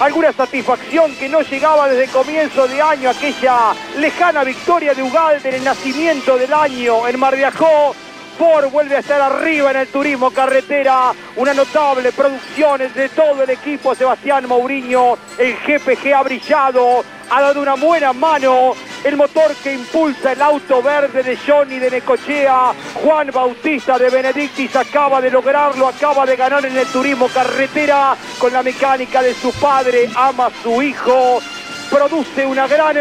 alguna satisfacción que no llegaba desde comienzo de año, aquella lejana victoria de Ugalde en el nacimiento del año en Mar de Ajó. Ford vuelve a estar arriba en el turismo carretera, una notable producción de todo el equipo, Sebastián Mourinho, el GPG ha brillado, ha dado una buena mano, el motor que impulsa el auto verde de Johnny de Necochea, Juan Bautista de Benedictis acaba de lograrlo, acaba de ganar en el turismo carretera. Con la mecánica de su padre, ama a su hijo, produce una gran,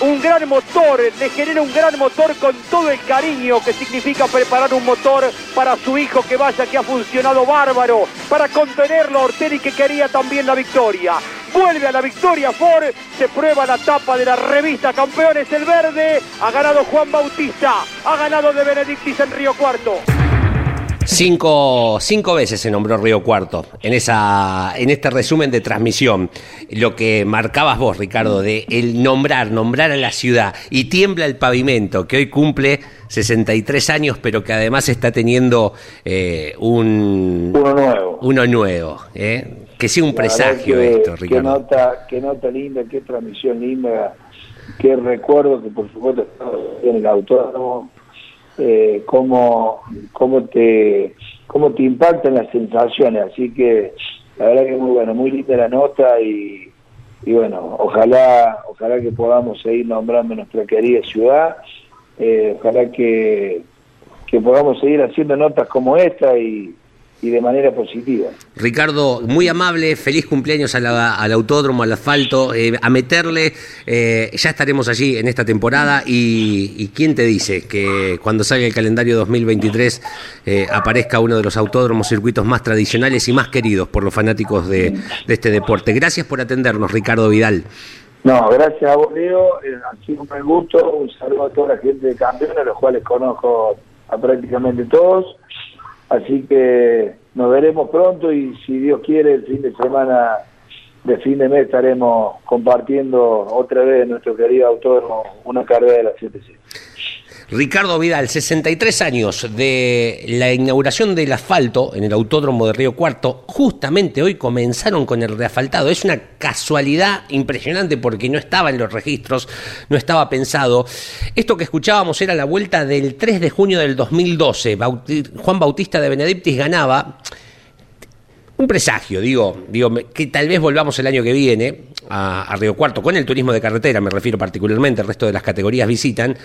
un gran motor, le genera un gran motor con todo el cariño que significa preparar un motor para su hijo que vaya que ha funcionado bárbaro, para contenerlo a Ortelli que quería también la victoria. Vuelve a la victoria Ford, se prueba la tapa de la revista Campeones el Verde, ha ganado Juan Bautista, ha ganado de Benedictis en Río Cuarto. Cinco, cinco veces se nombró Río Cuarto en, esa, en este resumen de transmisión. Lo que marcabas vos, Ricardo, de el nombrar, nombrar a la ciudad y tiembla el pavimento, que hoy cumple 63 años, pero que además está teniendo eh, un, Uno nuevo. uno nuevo. ¿eh? Que sea un La presagio que- esto, Qué Ricardo. nota, qué nota linda, qué transmisión linda, qué recuerdo que por supuesto en el autódromo, eh, cómo, cómo te cómo te impactan las sensaciones, así que la verdad que muy bueno, muy linda la nota y, y bueno, ojalá, ojalá que podamos seguir nombrando nuestra querida ciudad, eh, ojalá que, que podamos seguir haciendo notas como esta y, y de manera positiva. Ricardo, muy amable, feliz cumpleaños a la- al autódromo, al asfalto, eh, a meterle, eh, ya estaremos allí en esta temporada y, y quién te dice que cuando salga el calendario 2023 eh, aparezca uno de los autódromos, circuitos más tradicionales y más queridos por los fanáticos de, de este deporte. Gracias por atendernos, Ricardo Vidal. No, gracias a vos, Leo. Eh, Ha sido un gusto. Un saludo a toda la gente de campeones, a los cuales conozco a prácticamente todos. Así que nos veremos pronto y si Dios quiere, el fin de semana de fin de mes estaremos compartiendo otra vez nuestro querido autódromo una carrera de la CTC. Ricardo Vidal, 63 años de la inauguración del asfalto en el Autódromo de Río Cuarto. Justamente hoy comenzaron con el reasfaltado. Es una casualidad impresionante porque no estaba en los registros, no estaba pensado. Esto que escuchábamos era la vuelta del 3 de junio del 2012. Bauti- Juan Bautista de Benedictis ganaba un presagio, digo, digo, que tal vez volvamos el año que viene. A, Río Cuarto, con el turismo de carretera, me refiero particularmente, el resto de las categorías visitan,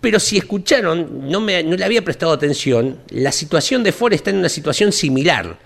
pero si escucharon, no, me, no le había prestado atención, la situación de Ford está en una situación similar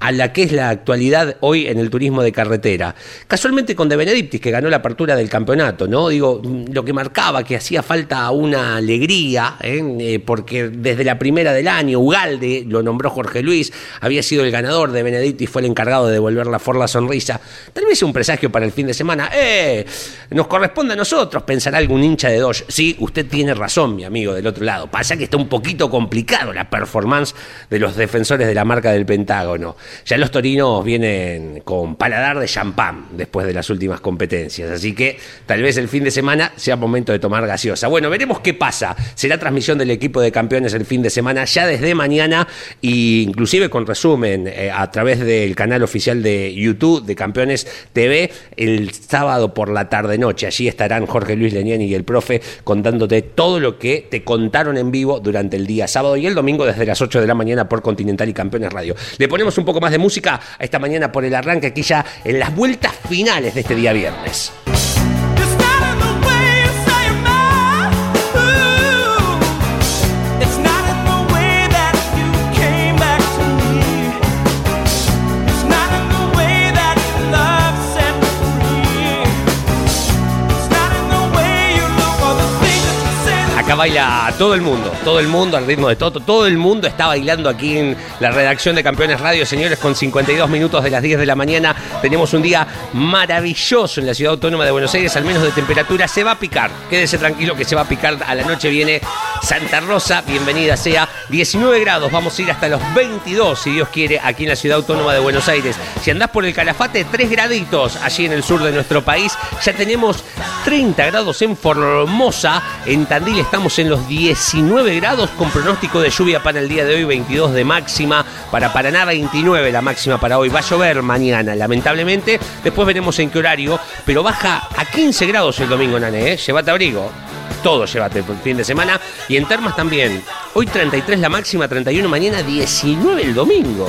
a la que es la actualidad hoy en el turismo de carretera. Casualmente con De Benedictis, que ganó la apertura del campeonato, ¿no? Digo, lo que marcaba que hacía falta una alegría, ¿eh? Eh, porque desde la primera del año, Ugalde, lo nombró Jorge Luis, había sido el ganador, De Benedictis fue el encargado de devolver la for la sonrisa. Tal vez un presagio para el fin de semana. ¡Eh! Nos corresponde a nosotros, pensará algún hincha de Dodge. Sí, usted tiene razón, mi amigo del otro lado. Pasa que está un poquito complicado la performance de los defensores de la marca del Pentágono. Ya los torinos vienen con paladar de champán después de las últimas competencias, así que tal vez el fin de semana sea momento de tomar gaseosa. Bueno, veremos qué pasa. Será transmisión del equipo de campeones el fin de semana ya desde mañana e inclusive con resumen eh, a través del canal oficial de YouTube de Campeones TV el sábado por la tarde noche. Allí estarán Jorge Luis Leñani y el profe contándote todo lo que te contaron en vivo durante el día sábado y el domingo desde las 8 de la mañana por Continental y Campeones Radio. Le ponemos un poco más de música esta mañana por el arranque aquí ya en las vueltas finales de este día viernes. Baila todo el mundo, todo el mundo al ritmo de Toto, todo el mundo está bailando aquí en la redacción de Campeones Radio, señores, con 52 minutos de las 10 de la mañana. Tenemos un día maravilloso en la ciudad autónoma de Buenos Aires, al menos de temperatura. Se va a picar, quédese tranquilo que se va a picar. A la noche viene Santa Rosa, bienvenida sea. 19 grados, vamos a ir hasta los 22, si Dios quiere, aquí en la ciudad autónoma de Buenos Aires. Si andás por el Calafate, 3 graditos allí en el sur de nuestro país. Ya tenemos 30 grados en Formosa, en Tandil está En los 19 grados con pronóstico de lluvia para el día de hoy, 22 de máxima. Para Paraná, 29 la máxima para hoy. Va a llover mañana, lamentablemente. Después veremos en qué horario. Pero baja a 15 grados el domingo, Nane. ¿eh? Llévate abrigo todo llévate el fin de semana. Y en Termas también. Hoy 33 la máxima, 31 mañana, 19 el domingo.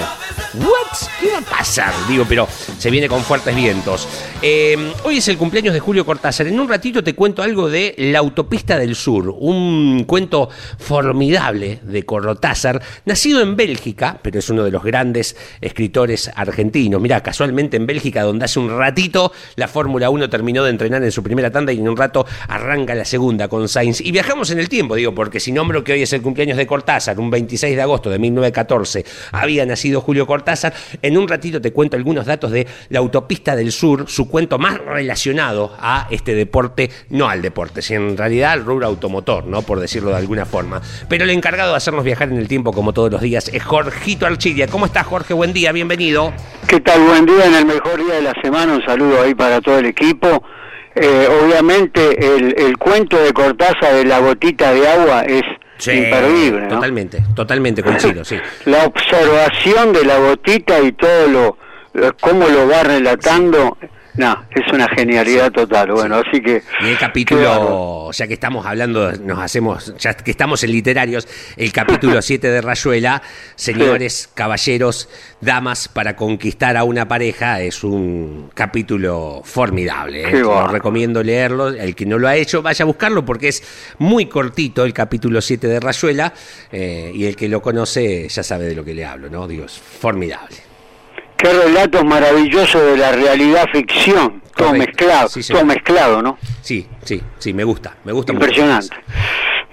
¿What? ¿Qué va a pasar? Digo, pero se viene con fuertes vientos. Eh, hoy es el cumpleaños de Julio Cortázar. En un ratito te cuento algo de La Autopista del Sur, un cuento formidable de Cortázar, nacido en Bélgica, pero es uno de los grandes escritores argentinos. Mira, casualmente en Bélgica, donde hace un ratito la Fórmula 1 terminó de entrenar en su primera tanda y en un rato arranca la segunda con Sainz. Y viajamos en el tiempo, digo, porque si nombro que hoy es el cumpleaños de Cortázar, un 26 de agosto de 1914, había nacido Julio Cortázar, en un ratito te cuento algunos datos de la autopista del sur, su cuento más relacionado a este deporte, no al deporte, sino en realidad al rubro automotor, ¿no? Por decirlo de alguna forma. Pero el encargado de hacernos viajar en el tiempo, como todos los días, es Jorgito Archidia. ¿Cómo estás, Jorge? Buen día, bienvenido. ¿Qué tal? Buen día en el mejor día de la semana. Un saludo ahí para todo el equipo. Eh, obviamente el, el, cuento de Cortázar de la gotita de agua es imperdible. ¿no? Totalmente, totalmente coincido, sí. [laughs] la observación de la gotita y todo lo, cómo lo va relatando. No, es una genialidad total. Bueno, así que. Y el capítulo, ya que estamos hablando, nos hacemos, ya que estamos en literarios, el capítulo [laughs] 7 de Rayuela, señores, caballeros, damas, para conquistar a una pareja, es un capítulo formidable. ¿eh? Lo recomiendo leerlo. El que no lo ha hecho, vaya a buscarlo porque es muy cortito el capítulo 7 de Rayuela. Eh, y el que lo conoce ya sabe de lo que le hablo, ¿no? Digo, es formidable. Qué relatos maravillosos de la realidad ficción, todo mezclado, todo mezclado, ¿no? Sí, sí, sí, me gusta, me gusta Impresionante.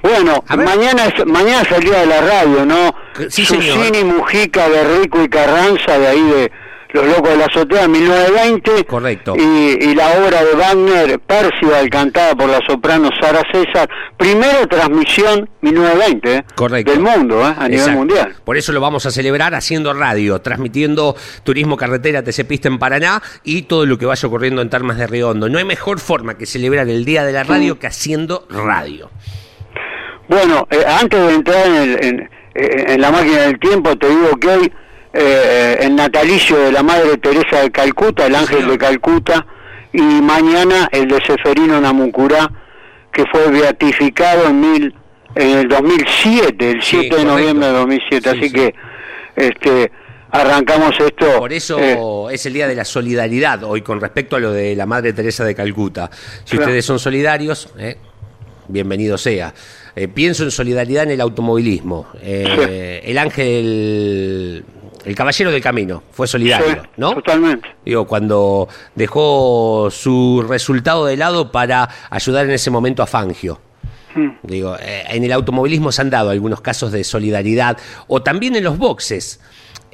Bueno, mañana es, mañana es el día de la radio, ¿no? Sí, Susini Mujica de Rico y Carranza, de ahí de, los Locos de la Azotea, 1920. Correcto. Y, la obra de Wagner, Percival, cantada por la soprano Sara César. Primera transmisión, 1920, ¿eh? Correcto. Del mundo, ¿eh? a nivel mundial. Por eso lo vamos a celebrar haciendo radio, transmitiendo turismo carretera TC Pista en Paraná y todo lo que vaya ocurriendo en Termas de Riondo. No hay mejor forma que celebrar el Día de la Radio que haciendo radio. Bueno, eh, antes de entrar en, en la máquina del tiempo, te digo que hoy eh, el natalicio de la Madre Teresa de Calcuta, el ángel de Calcuta, y mañana el de Seferino Namucurá, que fue beatificado en, mil, en el 2007, el 7 de noviembre de 2007. Así que este, arrancamos esto. Por eso es el Día de la Solidaridad hoy con respecto a lo de la Madre Teresa de Calcuta. Si ustedes son solidarios, eh, bienvenido sea. Eh, pienso en solidaridad en el automovilismo. Eh, el ángel, el caballero del camino, fue solidario, ¿no? Totalmente. Digo, cuando dejó su resultado de lado para ayudar en ese momento a Fangio. Hmm. Digo, eh, en el automovilismo se han dado algunos casos de solidaridad, o también en los boxes.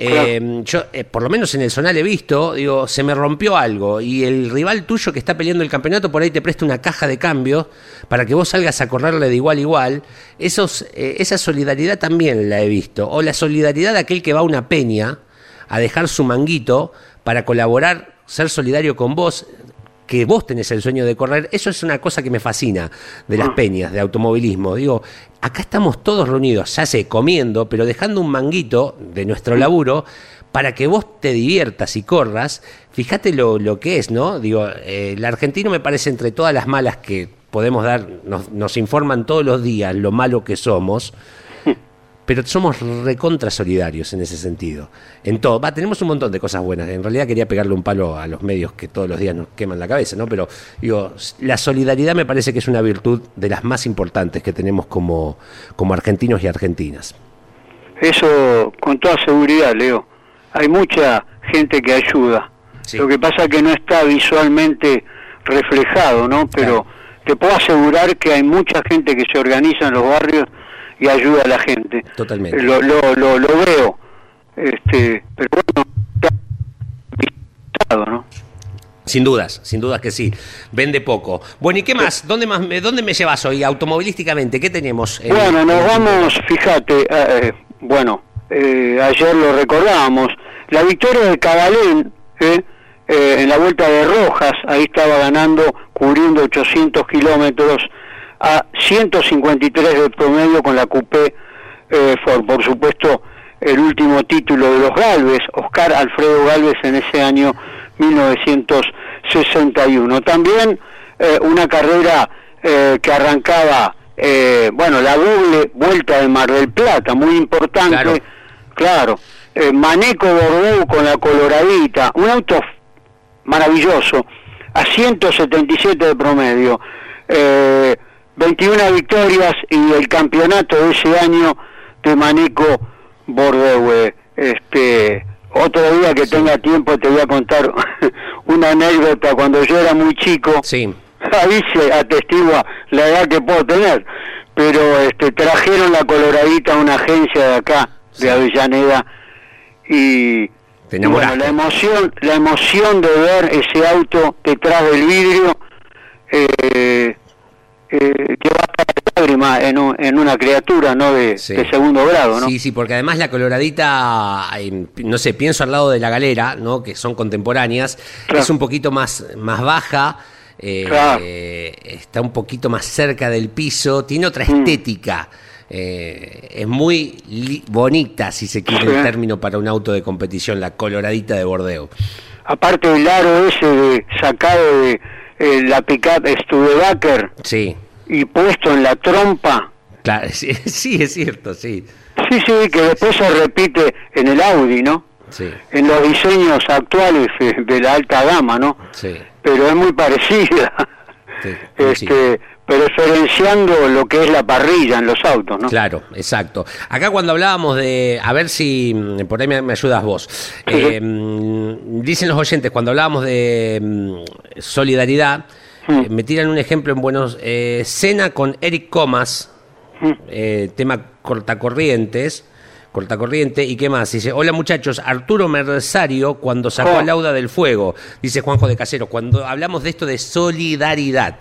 Eh, yo, eh, por lo menos en el zonal he visto, digo, se me rompió algo y el rival tuyo que está peleando el campeonato por ahí te presta una caja de cambio para que vos salgas a correrle de igual a igual. Esos, eh, esa solidaridad también la he visto. O la solidaridad de aquel que va a una peña a dejar su manguito para colaborar, ser solidario con vos, que vos tenés el sueño de correr, eso es una cosa que me fascina de las peñas, de automovilismo. Digo, acá estamos todos reunidos, ya sé, comiendo, pero dejando un manguito de nuestro laburo para que vos te diviertas y corras. Fíjate lo, lo que es, ¿no? Digo, eh, el argentino me parece entre todas las malas que podemos dar, nos, nos informan todos los días lo malo que somos pero somos recontra solidarios en ese sentido. En todo, va, tenemos un montón de cosas buenas. En realidad quería pegarle un palo a los medios que todos los días nos queman la cabeza, ¿no? Pero digo, la solidaridad me parece que es una virtud de las más importantes que tenemos como, como argentinos y argentinas. Eso con toda seguridad, Leo. Hay mucha gente que ayuda. Lo que pasa es que no está visualmente reflejado, ¿no? Pero te puedo asegurar que hay mucha gente que se organiza en los barrios y ayuda a la gente. Totalmente. Lo, lo, lo, lo veo, este, pero bueno, está ¿no? Sin dudas, sin dudas que sí. Vende poco. Bueno, ¿y qué más? ¿Dónde, más, me- dónde me llevas hoy automovilísticamente? ¿Qué tenemos? en- Bueno, nos vamos, fíjate, eh, bueno, eh, ayer lo recordábamos, la victoria de Cabalén ¿eh? Eh, en la vuelta de Rojas, ahí estaba ganando, cubriendo 800 kilómetros a 153 de promedio con la Coupé eh, Ford. Por supuesto, el último título de los Galvez, Oscar Alfredo Galvez en ese año 1961. También eh, una carrera eh, que arrancaba, bueno, la doble vuelta de Mar del Plata, muy importante, claro. Maneco Bordeaux con la coloradita, un auto maravilloso, a 177 de promedio, eh, 21 victorias y el campeonato de ese año de Maneco Bordeaux. Este, otro día que tenga tiempo te voy a contar [laughs] una anécdota cuando yo era muy chico. Sí. Ahí se atestigua la edad que puedo tener. Pero este, trajeron la coloradita a una agencia de acá, de Avellaneda, y, bueno, la emoción, la emoción de ver ese auto detrás del vidrio, eh, eh, que va a lágrima en, un- en una criatura no de, Sí. de segundo grado, ¿no? Sí, sí, porque además la coloradita, no sé, pienso al lado de la galera, ¿no? Que son contemporáneas, es un poquito más, más baja, eh, Claro. está un poquito más cerca del piso, tiene otra Mm. estética. eh, es muy bonita, si se quiere el Sí. término para un auto de competición, la coloradita de Bordeo. Aparte del aro ese de, sacado de eh, la pickup Studebaker Sí, y puesto en la trompa, claro, [laughs] sí, sí, es cierto, sí. sí, sí, que después se repite en el Audi, ¿no? Sí, En los diseños actuales de la alta gama, ¿no? sí. Pero es muy parecida, sí, [laughs] sí. Preferenciando lo que es la parrilla en los autos, ¿no? Claro, exacto. Acá cuando hablábamos de, a ver si mm, por ahí me, me ayudas vos, Eh, mm, dicen los oyentes, cuando hablábamos de mm, solidaridad, eh, me tiran un ejemplo en Buenos, eh, cena con Eric Comas, eh, tema cortacorrientes, cortacorriente, y qué más, dice, hola muchachos, Arturo Mersario cuando sacó Oh. a Lauda del Fuego, dice Juanjo de Casero, cuando hablamos de esto de solidaridad,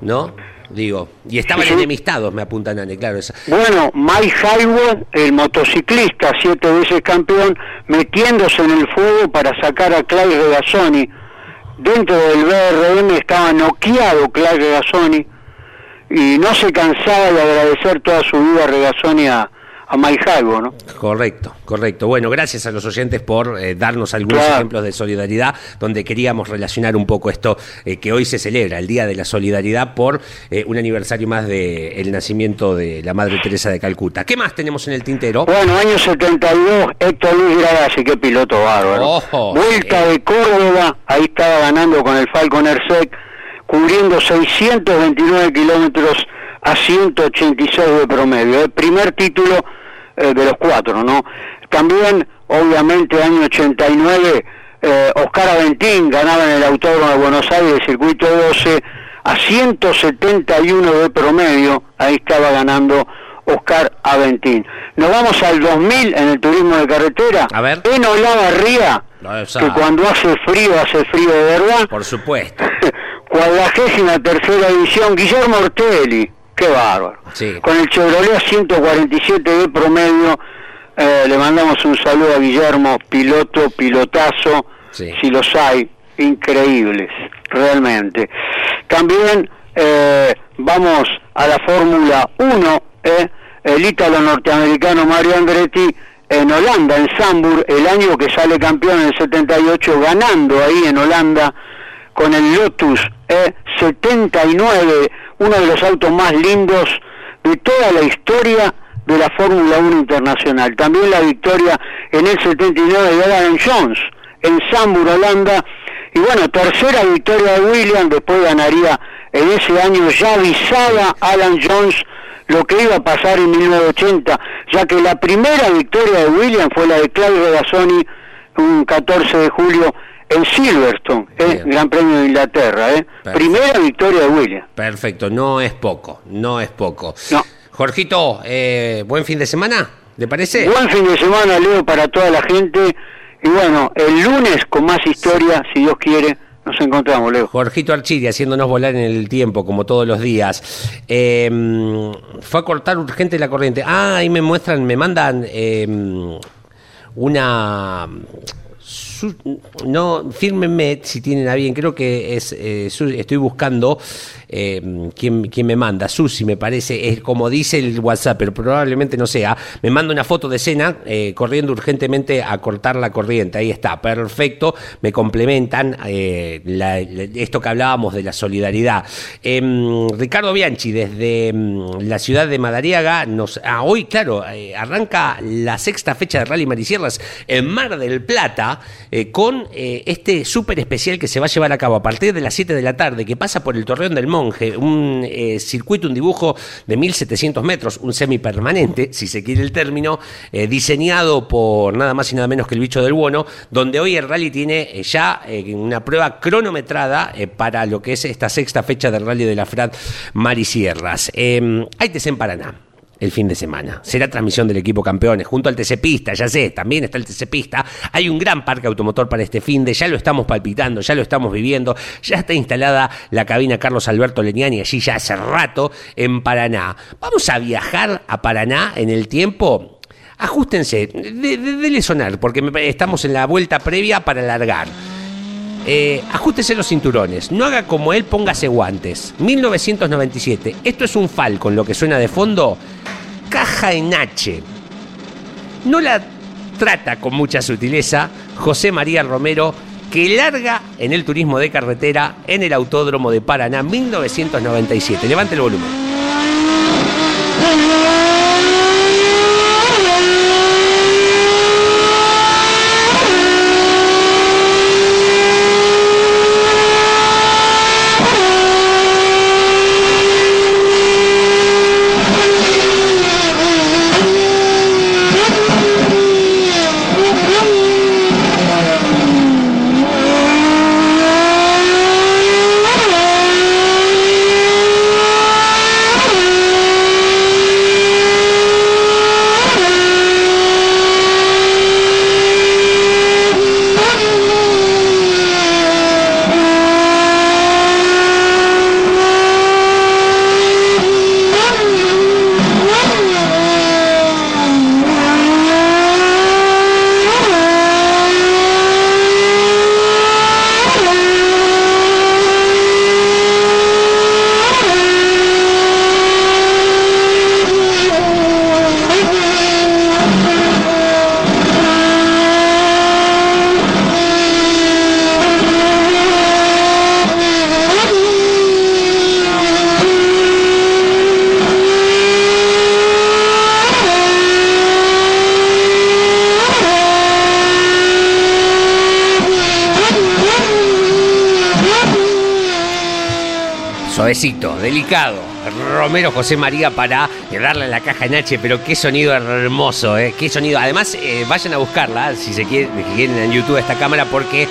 ¿no? Digo, y estaban Sí, enemistados, me apunta Nane, claro, esa. Bueno, Mike Haywood, el motociclista, siete veces campeón, metiéndose en el fuego para sacar a Clay Regazzoni. Dentro del BRM estaba noqueado Clay Regazzoni y no se cansaba de agradecer toda su vida a Regazzoni a, a Maijalgo, ¿no? Correcto, correcto. Bueno, gracias a los oyentes por eh, darnos algunos Claro. ejemplos de solidaridad, donde queríamos relacionar un poco esto eh, que hoy se celebra, el Día de la Solidaridad, por eh, un aniversario más del nacimiento de la Madre Teresa de Calcuta. ¿Qué más tenemos en el tintero? Bueno, año 72, Héctor Luis Gradasi, qué piloto bárbaro. Ojo, Vuelta de Córdoba, ahí estaba ganando con el Falcon Airsec, cubriendo 629 kilómetros a 186 de promedio. El primer título eh, de los cuatro, ¿no? También, obviamente, año 89, eh, Oscar Aventín ganaba en el Autódromo de Buenos Aires, circuito 12, a 171 de promedio, ahí estaba ganando Oscar Aventín. Nos vamos al 2000 en el turismo de carretera. A ver. En Olavarría, No, esa- que cuando hace frío, hace frío de verdad. Por supuesto. [laughs] Cuadragésima tercera edición, Guillermo Ortelli, qué bárbaro. Sí. Con el Chevrolet 147 de promedio, eh, le mandamos un saludo a Guillermo, piloto, pilotazo, Sí. si los hay, increíbles, realmente. También eh, vamos a la Fórmula 1, eh, el ítalo norteamericano Mario Andretti en Holanda, en Zandvoort, el año que sale campeón en el 78, ganando ahí en Holanda con el Lotus eh, 79, uno de los autos más lindos de toda la historia de la Fórmula 1 internacional. También la victoria en el 79 de Alan Jones en Zandvoort, Holanda. Y bueno, tercera victoria de Williams, después ganaría en ese año ya avisaba Alan Jones lo que iba a pasar en 1980, ya que la primera victoria de Williams fue la de Claudio Regazzoni un 14 de julio en Silverstone, eh, Gran Premio de Inglaterra. Eh. Primera victoria de Williams. Perfecto, no es poco, no es poco. Jorgito, eh, buen fin de semana, ¿le parece? Buen fin de semana, Leo, para toda la gente. Y bueno, el lunes con más historia, si Dios quiere, nos encontramos, Leo. Jorgito Archiri haciéndonos volar en el tiempo, como todos los días. Eh, fue a cortar urgente la corriente. Ah, ahí me muestran, me mandan eh, una... su- no, fírmenme si tienen a bien, creo que es, eh, estoy buscando eh, quién, quién me manda, Susi me parece, es como dice el WhatsApp, pero probablemente no sea, me manda una foto de escena eh, corriendo urgentemente a cortar la corriente, ahí está, perfecto, me complementan esto que hablábamos de la solidaridad. Em, Ricardo Bianchi, desde em, la ciudad de Madariaga, nos, ah, hoy, claro, arranca la sexta fecha de Rally Marisierras en Mar del Plata, eh, con eh, este súper especial que se va a llevar a cabo a partir de las 7 de la tarde, que pasa por el Torreón del Monje, un eh, circuito, un dibujo de 1700 metros, un semipermanente, si se quiere el término, diseñado por nada más y nada menos que el bicho del bono, donde hoy el rally tiene ya una prueba cronometrada para lo que es esta sexta fecha del rally de la FRAD Marisierras. Eh, hay TC en Paraná el fin de semana. Será transmisión del equipo campeones junto al TC Pista, ya sé, también está el TC Pista. Hay un gran parque automotor para este fin de, ya lo estamos palpitando, ya lo estamos viviendo, ya está instalada la cabina Carlos Alberto Leniani allí ya hace rato en Paraná. Vamos a viajar a Paraná en el tiempo. Ajustense, de, de- dele sonar, porque estamos en la vuelta previa para largar. Eh, los cinturones, no haga como él, póngase guantes. 1997, esto es un Falcon, lo que suena de fondo, caja en H. No la trata con mucha sutileza José María Romero, que larga en el turismo de carretera en el Autódromo de Paraná 1997. Levante el volumen. Suavecito, delicado. Romero José María para darle la caja en H, pero qué sonido hermoso, ¿eh? Qué sonido. Además, eh, vayan a buscarla si se quieren, quieren en YouTube esta cámara porque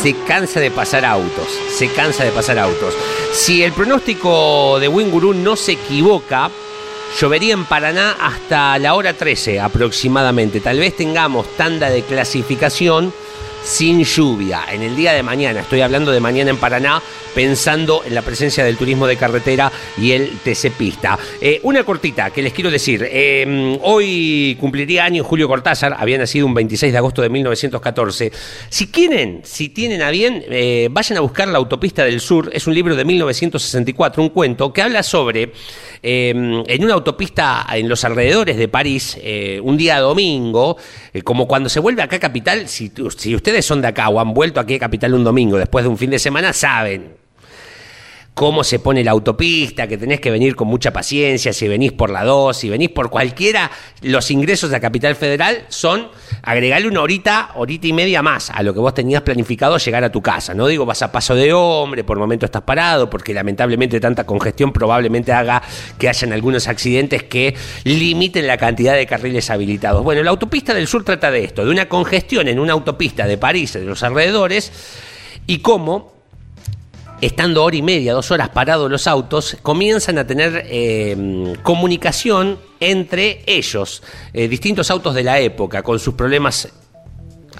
se cansa de pasar autos. Se cansa de pasar autos. Si el pronóstico de Winguru no se equivoca, llovería en Paraná hasta la hora 13 aproximadamente. Tal vez tengamos tanda de clasificación sin lluvia. En el día de mañana, estoy hablando de mañana en Paraná, pensando en la presencia del turismo de carretera y el TC Pista. Eh, una cortita que les quiero decir. Eh, hoy cumpliría año Julio Cortázar, había nacido un 26 de agosto de 1914. Si quieren, si tienen a bien, eh, vayan a buscar La Autopista del Sur. Es un libro de 1964, un cuento que habla sobre en una autopista en los alrededores de París, un día domingo, como cuando se vuelve acá a Capital, si, si ustedes son de acá o han vuelto aquí a Capital un domingo después de un fin de semana, saben cómo se pone la autopista, que tenés que venir con mucha paciencia, si venís por la 2, si venís por cualquiera, los ingresos de la capital federal son agregarle una horita, horita y media más a lo que vos tenías planificado llegar a tu casa. No digo vas a paso de hombre, por momento estás parado, porque lamentablemente tanta congestión probablemente haga que hayan algunos accidentes que limiten la cantidad de carriles habilitados. Bueno, la autopista del sur trata de esto, de una congestión en una autopista de París, de los alrededores, y cómo estando hora y media, dos horas parados los autos, comienzan a tener eh, comunicación entre ellos, eh, distintos autos de la época, con sus problemas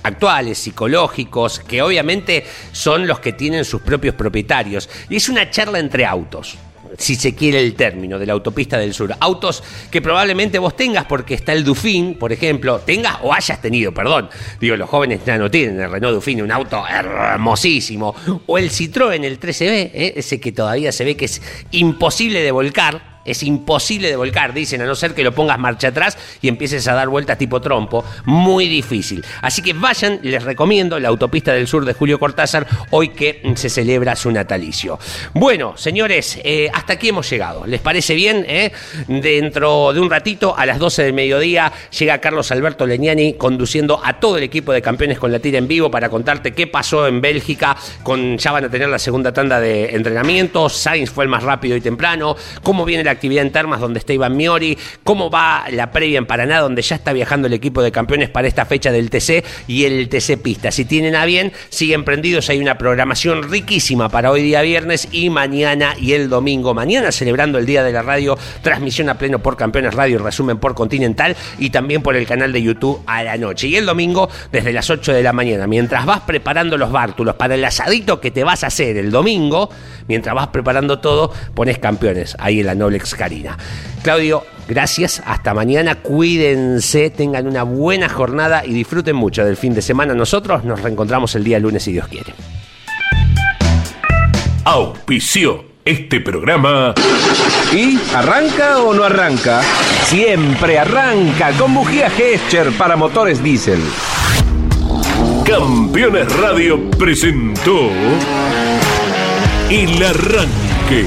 actuales, psicológicos, que obviamente son los que tienen sus propios propietarios. Y es una charla entre autos si se quiere el término, de la autopista del sur. Autos que probablemente vos tengas porque está el Dufin, por ejemplo, tengas o hayas tenido, perdón. Digo, los jóvenes ya no tienen el Renault Dufin, un auto hermosísimo. O el Citroën, el 13B, ¿eh? ese que todavía se ve que es imposible de volcar es imposible de volcar, dicen, a no ser que lo pongas marcha atrás y empieces a dar vueltas tipo trompo. Muy difícil. Así que vayan, les recomiendo la autopista del sur de Julio Cortázar, hoy que se celebra su natalicio. Bueno, señores, eh, hasta aquí hemos llegado. ¿Les parece bien? Eh? Dentro de un ratito, a las 12 del mediodía, llega Carlos Alberto Leñani conduciendo a todo el equipo de campeones con la tira en vivo para contarte qué pasó en Bélgica. Con, ya van a tener la segunda tanda de entrenamiento. Sainz fue el más rápido y temprano. Cómo viene la actividad en Termas donde está Iván Miori, cómo va la previa en Paraná donde ya está viajando el equipo de campeones para esta fecha del TC y el TC Pista. Si tienen a bien, siguen prendidos, hay una programación riquísima para hoy día viernes y mañana y el domingo. Mañana celebrando el Día de la Radio, transmisión a pleno por Campeones Radio, resumen por Continental y también por el canal de YouTube a la noche. Y el domingo desde las 8 de la mañana, mientras vas preparando los bártulos para el asadito que te vas a hacer el domingo, mientras vas preparando todo, pones campeones ahí en la noble Karina. Claudio, gracias, hasta mañana, cuídense, tengan una buena jornada y disfruten mucho del fin de semana. Nosotros nos reencontramos el día lunes si Dios quiere. Auspicio este programa. ¿Y arranca o no arranca? Siempre arranca con bujía Gescher para motores diésel. Campeones Radio presentó El Arranque.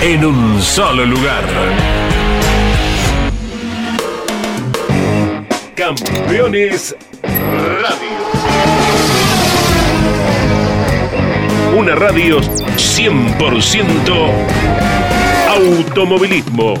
en un solo lugar. Campeones Radio. Una radio 100% automovilismo.